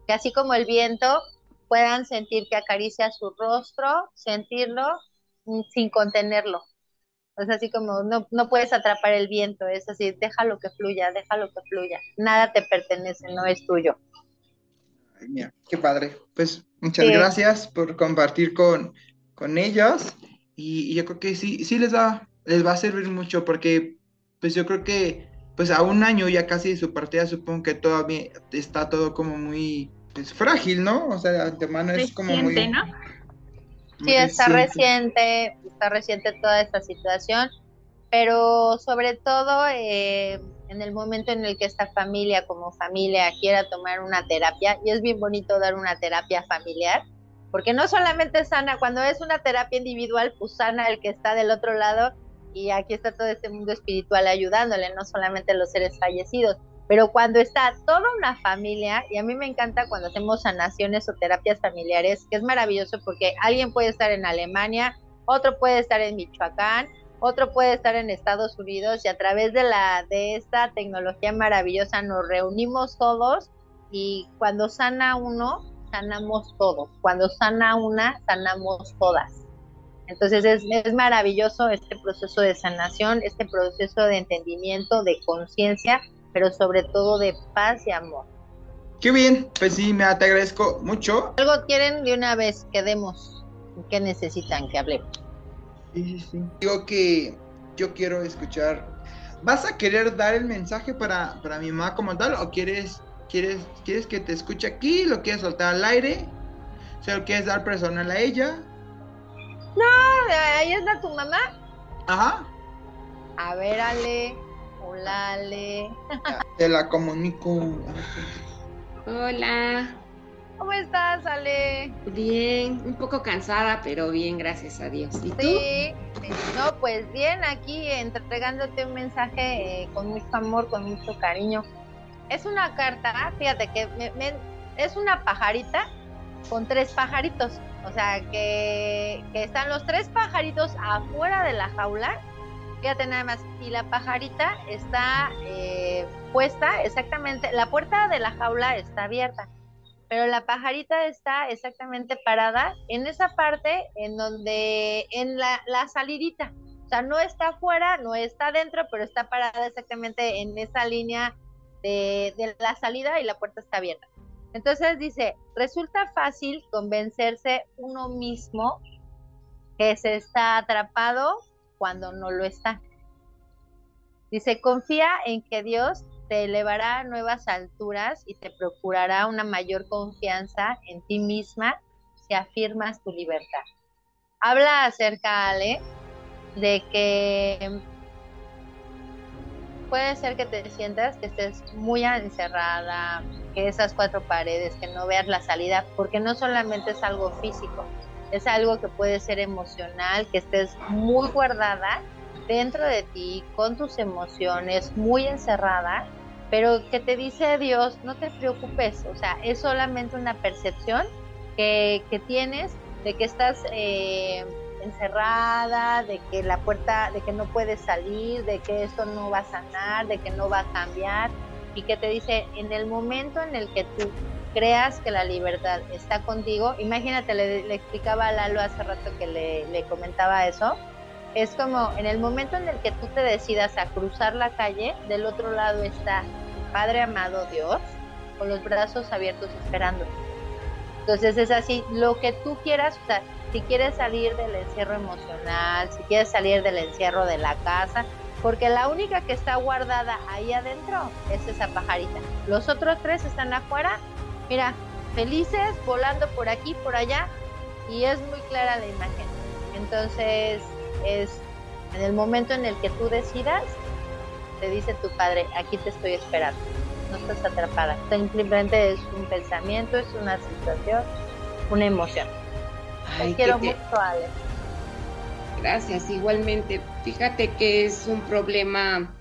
que así como el viento puedan sentir que acaricia su rostro, sentirlo mm, sin contenerlo. Es así como no, no puedes atrapar el viento, es así, déjalo que fluya, déjalo que fluya. Nada te pertenece, no es tuyo mira, qué padre. Pues muchas gracias por compartir con, con ellos y, yo creo que sí, sí les va, les va a servir mucho porque pues yo creo que pues a un año ya casi de su partida supongo que todavía está todo como muy pues, frágil, ¿no? O sea, de antemano es como muy... ¿no? Sí, está reciente, está reciente toda esta situación, pero sobre todo eh, en el momento en el que esta familia como familia quiera tomar una terapia, y es bien bonito dar una terapia familiar, porque no solamente sana, cuando es una terapia individual, pues sana el que está del otro lado, y aquí está todo este mundo espiritual ayudándole, no solamente los seres fallecidos, pero cuando está toda una familia, y a mí me encanta cuando hacemos sanaciones o terapias familiares, que es maravilloso porque alguien puede estar en Alemania, otro puede estar en Michoacán, otro puede estar en Estados Unidos y a través de la de esta tecnología maravillosa nos reunimos todos y cuando sana uno, sanamos todos. Cuando sana una, sanamos todas. Entonces es, es maravilloso este proceso de sanación, este proceso de entendimiento, de conciencia, pero sobre todo de paz y amor. Qué bien, pues sí, me te agradezco mucho. Algo quieren de una vez que demos, ¿qué necesitan que hablemos? Sí, sí, sí. Digo que yo quiero escuchar. ¿Vas a querer dar el mensaje para, para mi mamá como tal o quieres, quieres, quieres que te escuche aquí? ¿Lo quieres soltar al aire? ¿Se lo quieres dar personal a ella? No, ahí está tu mamá. Ajá. A ver, Ale. Hola, Ale. Te la comunico. Hola, ¿Cómo estás, Ale? bien, un poco cansada, pero bien, gracias a Dios. ¿Y tú? Sí, sí, no, pues bien, aquí entregándote un mensaje eh, con mucho amor, con mucho cariño. Es una carta, fíjate que me- me- es una pajarita con tres pajaritos. O sea, que, están los tres pajaritos afuera de la jaula. Fíjate nada más, y la pajarita está eh, puesta exactamente, la puerta de la jaula está abierta pero la pajarita está exactamente parada en esa parte en donde, en la, la salidita. O sea, no está afuera, no está adentro, pero está parada exactamente en esa línea de, de la salida y la puerta está abierta. Entonces dice, resulta fácil convencerse uno mismo que se está atrapado cuando no lo está. Dice, confía en que Dios te elevará a nuevas alturas y te procurará una mayor confianza en ti misma si afirmas tu libertad. Habla acerca, Ale, de que puede ser que te sientas que estés muy encerrada, que esas cuatro paredes, que no veas la salida, porque no solamente es algo físico, es algo que puede ser emocional, que estés muy guardada dentro de ti, con tus emociones, muy encerrada, pero que te dice Dios, no te preocupes, o sea, es solamente una percepción que, que tienes de que estás eh, encerrada, de que la puerta, de que no puedes salir, de que esto no va a sanar, de que no va a cambiar, y que te dice, en el momento en el que tú creas que la libertad está contigo, imagínate, le, le explicaba a Lalo hace rato que le, le comentaba eso, es como en el momento en el que tú te decidas a cruzar la calle, del otro lado está Padre amado Dios, con los brazos abiertos esperando. Entonces es así, lo que tú quieras, o sea, si quieres salir del encierro emocional, si quieres salir del encierro de la casa, porque la única que está guardada ahí adentro es esa pajarita. Los otros tres están afuera, mira, felices, volando por aquí, por allá, y es muy clara la imagen. Entonces, es en el momento en el que tú decidas, te dice tu padre, aquí te estoy esperando, no estás atrapada, simplemente es un pensamiento, es una situación, una emoción. Ay, te quiero te- mucho, Ale. Gracias, igualmente. Fíjate que es un problema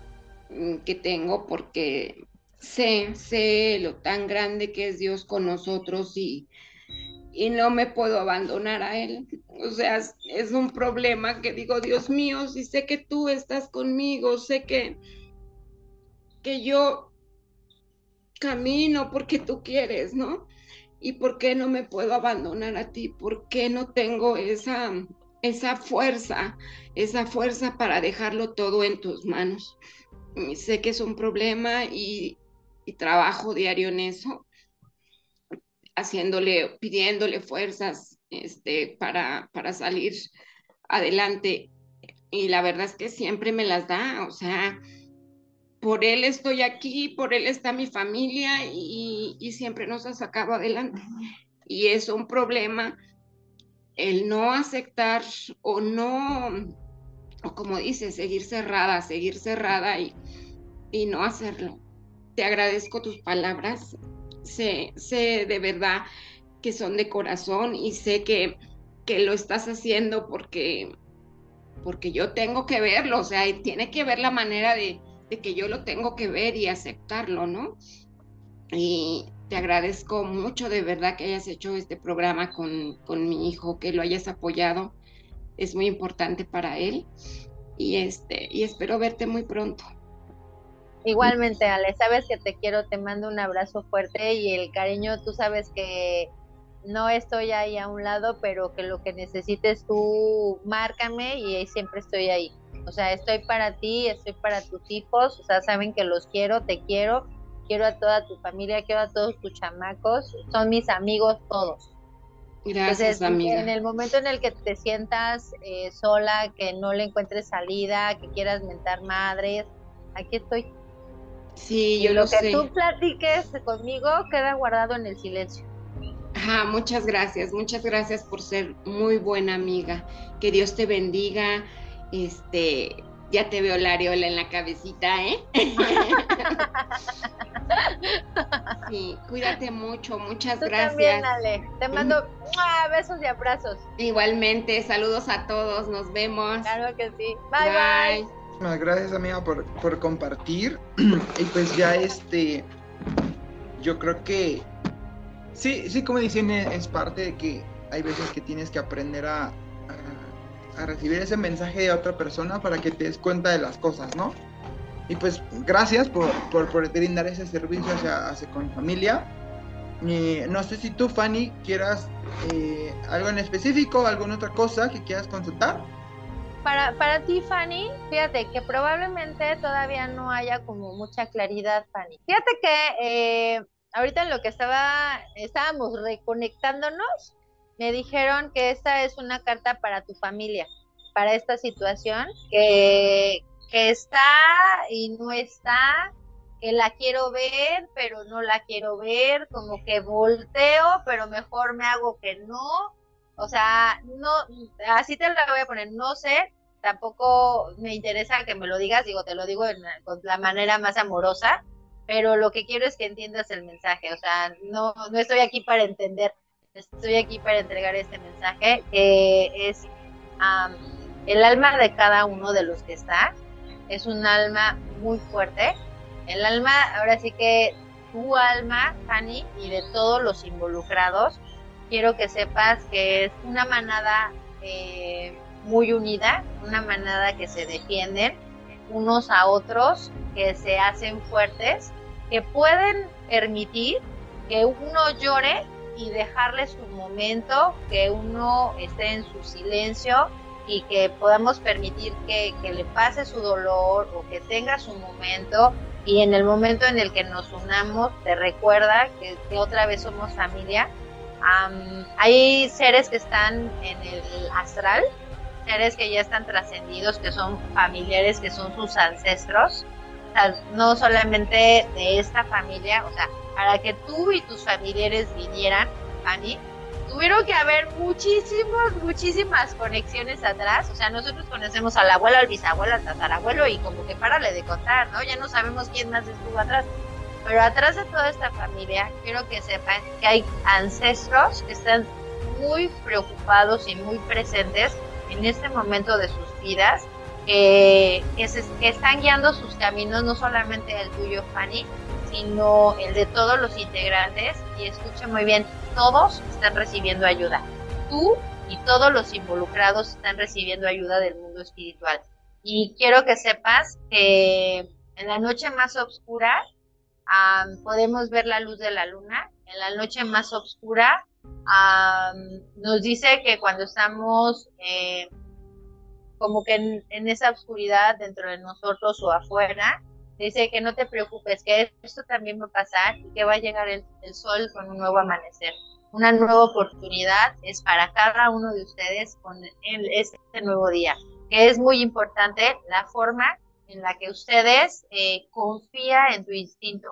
mm, que tengo porque sé, sé lo tan grande que es Dios con nosotros y, y no me puedo abandonar a Él. O sea, es, es un problema que digo, Dios mío, si sé que tú estás conmigo, sé que, que yo camino porque tú quieres, ¿no? ¿Y por qué no me puedo abandonar a ti? ¿Por qué no tengo esa, esa fuerza, esa fuerza para dejarlo todo en tus manos? Sé que es un problema y, y trabajo diario en eso, haciéndole, pidiéndole fuerzas este, para, para salir adelante. Y la verdad es que siempre me las da, o sea, por él estoy aquí, por él está mi familia y, y siempre nos ha sacado adelante. Y es un problema el no aceptar o no, o como dice, seguir cerrada, seguir cerrada y, y no hacerlo. Te agradezco tus palabras, sé, sé de verdad que son de corazón y sé que, que lo estás haciendo porque, porque yo tengo que verlo, o sea, tiene que ver la manera de, de que yo lo tengo que ver y aceptarlo, ¿no? Y te agradezco mucho de verdad que hayas hecho este programa con, con mi hijo, que lo hayas apoyado. Es muy importante para él. Y, este, y espero verte muy pronto. Igualmente, Ale, sabes que te quiero, te mando un abrazo fuerte y el cariño, tú sabes que no estoy ahí a un lado, pero que lo que necesites tú, márcame y siempre estoy ahí. O sea, estoy para ti, estoy para tus hijos, o sea, saben que los quiero, te quiero, quiero a toda tu familia, quiero a todos tus chamacos, son mis amigos todos. Gracias, amiga. En el momento en el que te sientas eh, sola, que no le encuentres salida, que quieras mentar madres, aquí estoy. Sí, yo lo, lo que sé. tú platiques conmigo queda guardado en el silencio. Ajá, muchas gracias, muchas gracias por ser muy buena amiga. Que Dios te bendiga. Este, ya te veo la areola en la cabecita, ¿eh? sí, cuídate mucho, muchas Tú gracias. también, Ale. Te mando besos y abrazos. Igualmente, saludos a todos, nos vemos. Claro que sí. Bye, bye. Muchísimas gracias amiga por, por compartir. y pues ya este, yo creo que sí, sí, como dicen, es parte de que hay veces que tienes que aprender a, a, recibir ese mensaje de otra persona para que te des cuenta de las cosas, ¿no? Y pues gracias por, por, por brindar ese servicio hacia, hacia con familia. Eh, no sé si tú, Fanny, quieras eh, algo en específico, alguna otra cosa que quieras consultar. Para, para ti, Fanny, fíjate que probablemente todavía no haya como mucha claridad, Fanny. Fíjate que eh, ahorita en lo que estaba, estábamos reconectándonos, me dijeron que esta es una carta para tu familia, para esta situación, que, que está y no está, que la quiero ver, pero no la quiero ver, como que volteo, pero mejor me hago que no. O sea, no, así te la voy a poner, no sé, tampoco me interesa que me lo digas, digo, te lo digo en, con la manera más amorosa, pero lo que quiero es que entiendas el mensaje, o sea, no, no estoy aquí para entender, estoy aquí para entregar este mensaje, que es el alma de cada uno de los que está, es un alma muy fuerte, el alma, ahora sí que tu alma, Fanny, y de todos los involucrados, quiero que sepas que es una manada eh, muy unida, una manada que se defienden unos a otros, que se hacen fuertes, que pueden permitir que uno llore y dejarle su momento, que uno esté en su silencio y que podamos permitir que, que le pase su dolor o que tenga su momento. Y en el momento en el que nos unamos te recuerda que, que otra vez somos familia. Um, hay seres que están en el astral, seres que ya están trascendidos, que son familiares, que son sus ancestros, o sea, no solamente de esta familia, o sea, para que tú y tus familiares vinieran, Fanny, tuvieron que haber muchísimas, muchísimas conexiones atrás, o sea, nosotros conocemos al abuelo, al bisabuelo, al tatarabuelo y como que párale de contar, ¿no? Ya no sabemos quién más estuvo atrás. Pero atrás de toda esta familia, quiero que sepan que hay ancestros que están muy preocupados y muy presentes en este momento de sus vidas, que, que, se, que están guiando sus caminos, no solamente el tuyo, Fanny, sino el de todos los integrantes. Y escucha muy bien, todos están recibiendo ayuda. Tú y todos los involucrados están recibiendo ayuda del mundo espiritual. Y quiero que sepas que en la noche más oscura podemos ver la luz de la luna. En la noche más oscura nos dice que cuando estamos eh, como que en, en, esa oscuridad dentro de nosotros o afuera, dice que no te preocupes, que esto también va a pasar y que va a llegar el, sol con un nuevo amanecer. Una nueva oportunidad es para cada uno de ustedes con este nuevo día, que es muy importante la forma en la que ustedes eh, confía en tu instinto.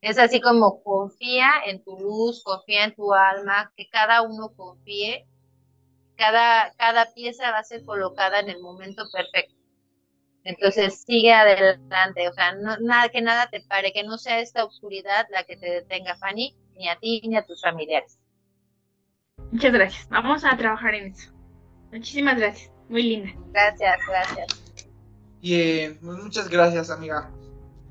Es así como confía en tu luz, confía en tu alma, que cada uno confíe, cada, cada pieza va a ser colocada en el momento perfecto. Entonces sigue adelante, o sea, no, nada, que nada te pare, que no sea esta oscuridad la que te detenga, Fanny, ni a ti ni a tus familiares. Muchas gracias, vamos a trabajar en eso. Muchísimas gracias, muy linda. Gracias, gracias. Bien, pues muchas gracias, amiga.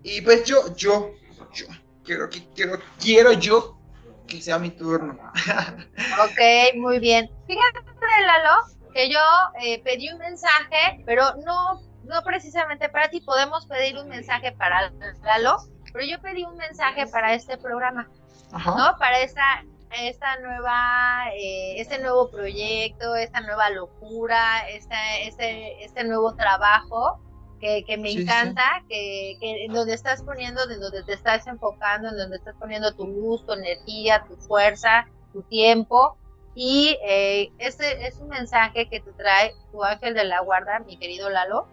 Y pues yo, yo, yo, quiero, quiero, quiero yo que sea mi turno. ok, muy bien. Fíjate, Lalo, que yo eh, pedí un mensaje, pero no, no precisamente para ti, podemos pedir un mensaje para Lalo, pero yo pedí un mensaje para este programa, Ajá. ¿no? Para esta, esta nueva, eh, este nuevo proyecto, esta nueva locura, esta, este, este nuevo trabajo que, que me Sí, sí, sí. encanta, que, que en donde estás poniendo, de donde te estás enfocando, en donde estás poniendo tu luz, tu energía, tu fuerza, tu tiempo. Y eh, este es un mensaje que te trae tu ángel de la guarda, mi querido Lalo.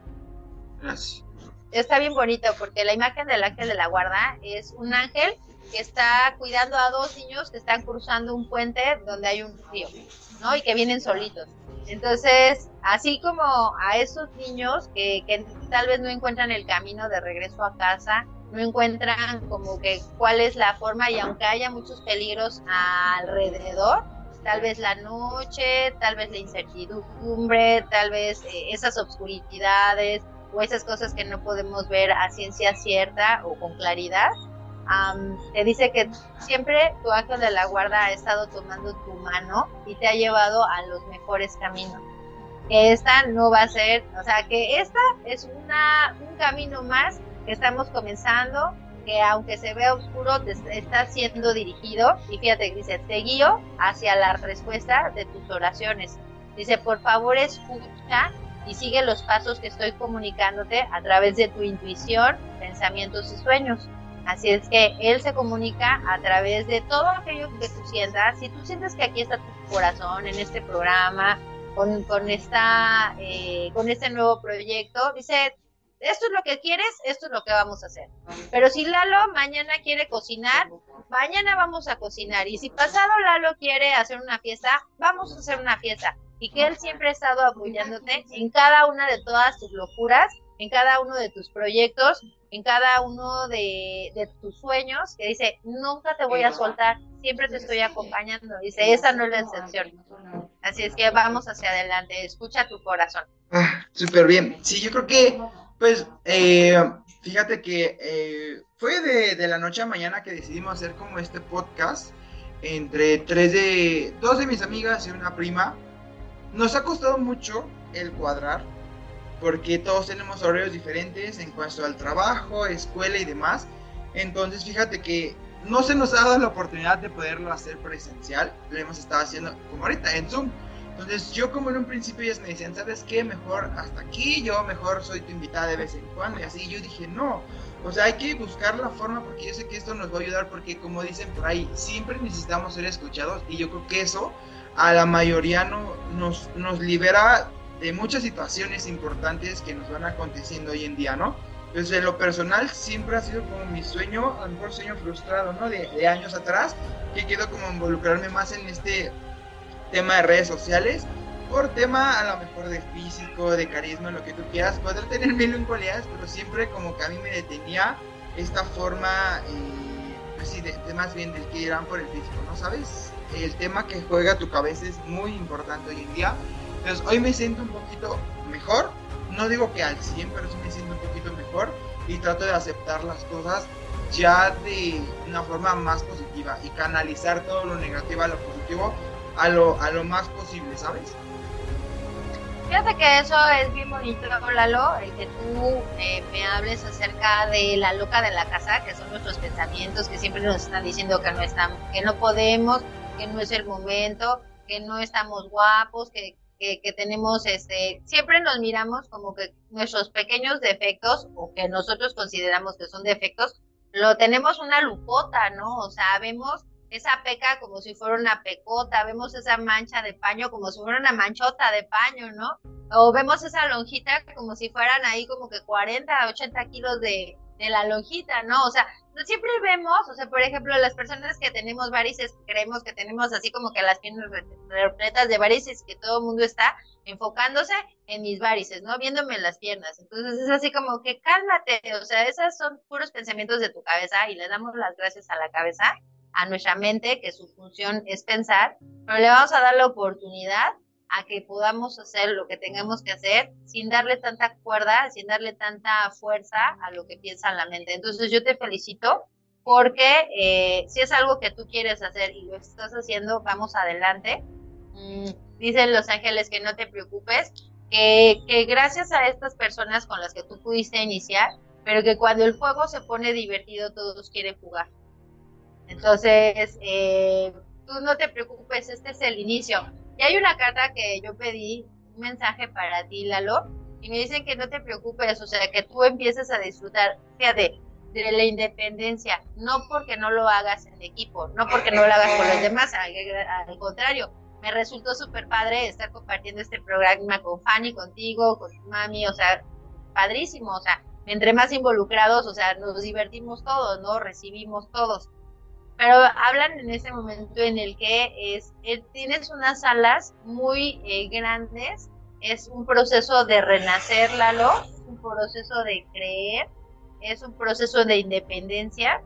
Está bien bonito porque la imagen del ángel de la guarda es un ángel que está cuidando a dos niños que están cruzando un puente donde hay un río, ¿no? Y que vienen solitos. Entonces, así como a esos niños que, que tal vez no encuentran el camino de regreso a casa, no encuentran como que cuál es la forma y aunque haya muchos peligros alrededor, tal vez la noche, tal vez la incertidumbre, tal vez eh, esas obscuridades o esas cosas que no podemos ver a ciencia cierta o con claridad, te dice que siempre tu ángel de la guarda ha estado tomando tu mano y te ha llevado a los mejores caminos. Que esta no va a ser, o sea, que esta es una, un camino más que estamos comenzando, que aunque se vea oscuro, está siendo dirigido. Y fíjate, dice, te guío hacia la respuesta de tus oraciones. Dice, por favor, escucha y sigue los pasos que estoy comunicándote a través de tu intuición, pensamientos y sueños. Así es que Él se comunica a través de todo aquello que tú sientas. Si tú sientes que aquí está tu corazón en este programa, con, con, esta, eh, con este nuevo proyecto, dice, esto es lo que quieres, esto es lo que vamos a hacer. Pero si Lalo mañana quiere cocinar, mañana vamos a cocinar. Y si pasado Lalo quiere hacer una fiesta, vamos a hacer una fiesta. Y que Él siempre ha estado apoyándote en cada una de todas tus locuras, en cada uno de tus proyectos, en cada uno de, de tus sueños, que dice, nunca te voy a soltar, siempre te estoy acompañando. Dice, esa no es la excepción. Así es que vamos hacia adelante, escucha tu corazón. Ah, súper bien. Sí, yo creo que, pues, eh, fíjate que eh, fue de, de la noche a mañana que decidimos hacer como este podcast entre tres de, dos de mis amigas y una prima. Nos ha costado mucho el cuadrar, porque todos tenemos horarios diferentes en cuanto al trabajo, escuela y demás. Entonces, fíjate que no se nos ha dado la oportunidad de poderlo hacer presencial. Lo hemos estado haciendo como ahorita en Zoom. Entonces, yo como en un principio ellas me decían, ¿sabes qué? Mejor hasta aquí, yo mejor soy tu invitada de vez en cuando. Y así yo dije, no. O sea, hay que buscar la forma porque yo sé que esto nos va a ayudar porque como dicen por ahí, siempre necesitamos ser escuchados y yo creo que eso a la mayoría no, nos, nos libera de muchas situaciones importantes que nos van aconteciendo hoy en día, ¿no? Entonces, en lo personal, siempre ha sido como mi sueño, a lo mejor sueño frustrado, ¿no? De, de años atrás, que quiero como involucrarme más en este tema de redes sociales, por tema a lo mejor de físico, de carisma, lo que tú quieras, poder tener mil cualidades, pero siempre como que a mí me detenía esta forma, eh, pues sí, de, de más bien del que irán por el físico, ¿no sabes? El tema que juega tu cabeza es muy importante hoy en día. Entonces, hoy me siento un poquito mejor, no digo que al 100, pero sí me siento un poquito mejor y trato de aceptar las cosas ya de una forma más positiva y canalizar todo lo negativo a lo positivo a lo, a lo más posible, ¿sabes? Fíjate que eso es bien bonito, Lalo, el que tú eh, me hables acerca de la loca de la casa, que son nuestros pensamientos, que siempre nos están diciendo que no estamos, que no podemos, que no es el momento, que no estamos guapos, que, que, tenemos, este, siempre nos miramos como que nuestros pequeños defectos, o que nosotros consideramos que son defectos, lo tenemos una lupota, ¿no? O sea, vemos esa peca como si fuera una pecota, vemos esa mancha de paño como si fuera una manchota de paño, ¿no? O vemos esa lonjita como si fueran ahí como que 40, 80 kilos de, de la lonjita, ¿no? O sea, siempre vemos, o sea, por ejemplo, las personas que tenemos varices, creemos que tenemos así como que las piernas repletas de varices, que todo el mundo está enfocándose en mis varices, ¿no? Viéndome las piernas. Entonces es así como que cálmate, o sea, esos son puros pensamientos de tu cabeza y le damos las gracias a la cabeza a nuestra mente, que su función es pensar, pero le vamos a dar la oportunidad a que podamos hacer lo que tengamos que hacer sin darle tanta cuerda, sin darle tanta fuerza a lo que piensa la mente. Entonces yo te felicito porque eh, si es algo que tú quieres hacer y lo estás haciendo, vamos adelante. Mm, dicen los ángeles que no te preocupes que, que gracias a estas personas con las que tú pudiste iniciar, pero que cuando el juego se pone divertido todos quieren jugar. Entonces, eh, tú no te preocupes, este es el inicio. Y hay una carta que yo pedí, un mensaje para ti, Lalo, y me dicen que no te preocupes, o sea, que tú empieces a disfrutar, de la independencia, no porque no lo hagas en equipo, no porque no lo hagas con los demás, al, al contrario, me resultó súper padre estar compartiendo este programa con Fanny, contigo, con tu mami, o sea, padrísimo, o sea, entre más involucrados, o sea, nos divertimos todos, ¿no? Recibimos todos. Pero hablan en ese momento en el que es, eh, tienes unas alas muy eh, grandes, es un proceso de renacer, Lalo, un proceso de creer, es un proceso de independencia,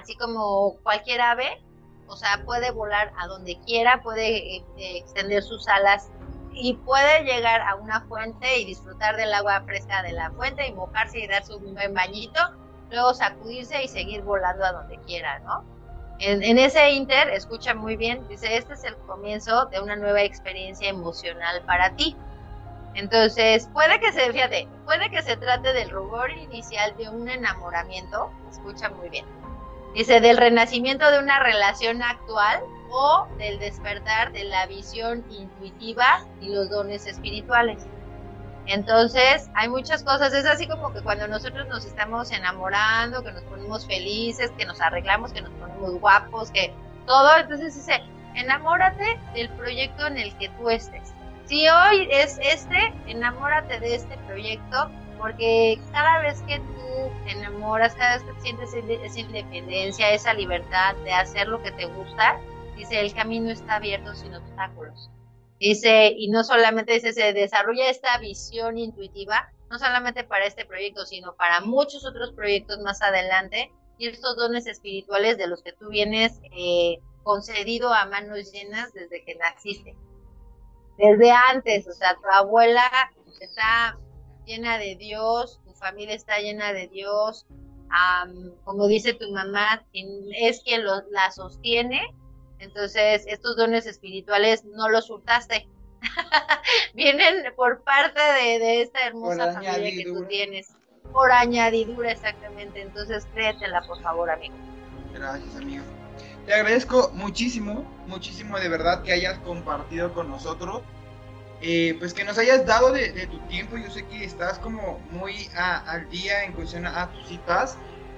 así como cualquier ave, o sea, puede volar a donde quiera, puede eh, extender sus alas y puede llegar a una fuente y disfrutar del agua fresca de la fuente y mojarse y darse un buen bañito, luego sacudirse y seguir volando a donde quiera, ¿no? En, ese inter, escucha muy bien, dice, este es el comienzo de una nueva experiencia emocional para ti. Entonces, puede que se, fíjate, puede que se trate del rubor inicial de un enamoramiento, escucha muy bien. Dice, del renacimiento de una relación actual o del despertar de la visión intuitiva y los dones espirituales. Entonces, hay muchas cosas, es así como que cuando nosotros nos estamos enamorando, que nos ponemos felices, que nos arreglamos, que nos ponemos guapos, que todo, entonces dice, enamórate del proyecto en el que tú estés. Si hoy es este, enamórate de este proyecto, porque cada vez que tú te enamoras, cada vez que sientes esa independencia, esa libertad de hacer lo que te gusta, dice, el camino está abierto sin obstáculos. Dice, y no solamente dice, se desarrolla esta visión intuitiva, no solamente para este proyecto, sino para muchos otros proyectos más adelante, y estos dones espirituales de los que tú vienes eh, concedido a manos llenas desde que naciste. Desde antes, o sea, tu abuela está llena de Dios, tu familia está llena de Dios, como dice tu mamá, es quien la sostiene, entonces, estos dones espirituales no los hurtaste. Vienen por parte de, esta hermosa familia que tú tienes. Por añadidura, exactamente. Entonces, créetela, por favor, amigo. Gracias, amigo. Te agradezco muchísimo, muchísimo de verdad que hayas compartido con nosotros. Eh, pues que nos hayas dado de, tu tiempo. Yo sé que estás como muy al día en cuestión a tus citas.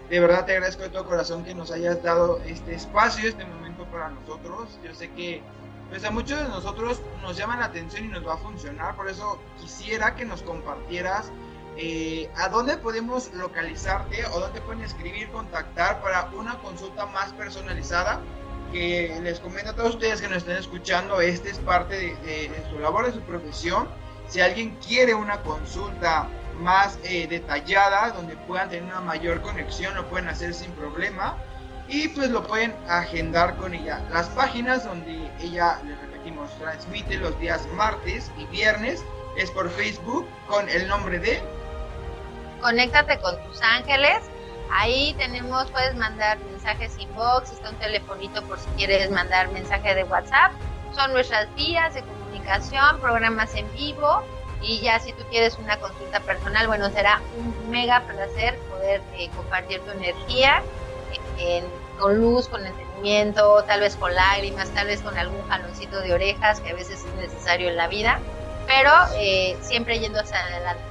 De verdad te agradezco de todo corazón que nos hayas dado este espacio, este momento para nosotros. Yo sé que pues a muchos de nosotros nos llama la atención y nos va a funcionar. Por eso quisiera que nos compartieras eh, a dónde podemos localizarte o dónde pueden escribir, contactar para una consulta más personalizada. Que les comento a todos ustedes que nos estén escuchando, este es parte de, de su labor, de su profesión. Si alguien quiere una consulta más eh, detallada, donde puedan tener una mayor conexión, lo pueden hacer sin problema y pues lo pueden agendar con ella. Las páginas donde ella, les repetimos, transmite los días martes y viernes es por Facebook con el nombre de Conéctate con tus ángeles. Ahí tenemos, puedes mandar mensajes inbox, está un telefonito por si quieres mandar mensaje de WhatsApp. Son nuestras vías de comunicación, programas en vivo y ya si tú quieres una consulta personal, bueno, será un mega placer poder eh, compartir tu energía con luz, con entendimiento, tal vez con lágrimas, tal vez con algún jaloncito de orejas que a veces es necesario en la vida, pero eh, siempre yendo hacia adelante.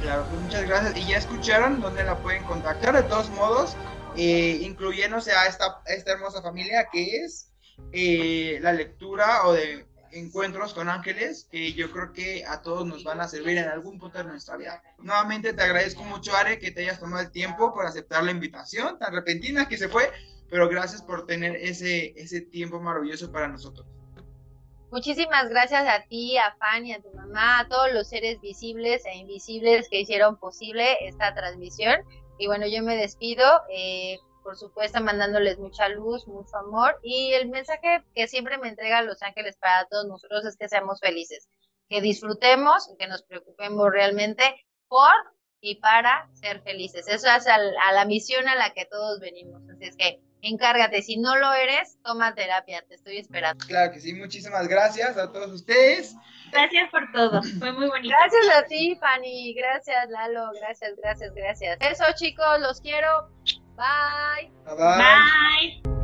Claro, pues muchas gracias. Y ya escucharon dónde la pueden contactar, de todos modos, eh, incluyéndose a esta, esta hermosa familia que es eh, la lectura o de encuentros con ángeles que yo creo que a todos nos van a servir en algún punto de nuestra vida. Nuevamente te agradezco mucho, Are, que te hayas tomado el tiempo por aceptar la invitación tan repentina que se fue, pero gracias por tener ese, ese tiempo maravilloso para nosotros. Muchísimas gracias a ti, a Fanny, a tu mamá, a todos los seres visibles e invisibles que hicieron posible esta transmisión. Y bueno, yo me despido. Eh, por supuesto, mandándoles mucha luz, mucho amor. Y el mensaje que siempre me entrega Los Ángeles para todos nosotros es que seamos felices, que disfrutemos, que nos preocupemos realmente por y para ser felices. Eso es a, la misión a la que todos venimos. Así es que encárgate. Si no lo eres, toma terapia, te estoy esperando. Claro que sí, muchísimas gracias a todos ustedes. Gracias por todo. Fue muy bonito. Gracias a ti, Fanny. Gracias, Lalo. Gracias, gracias, gracias. Eso, chicos, los quiero. Bye. Bye bye. Bye.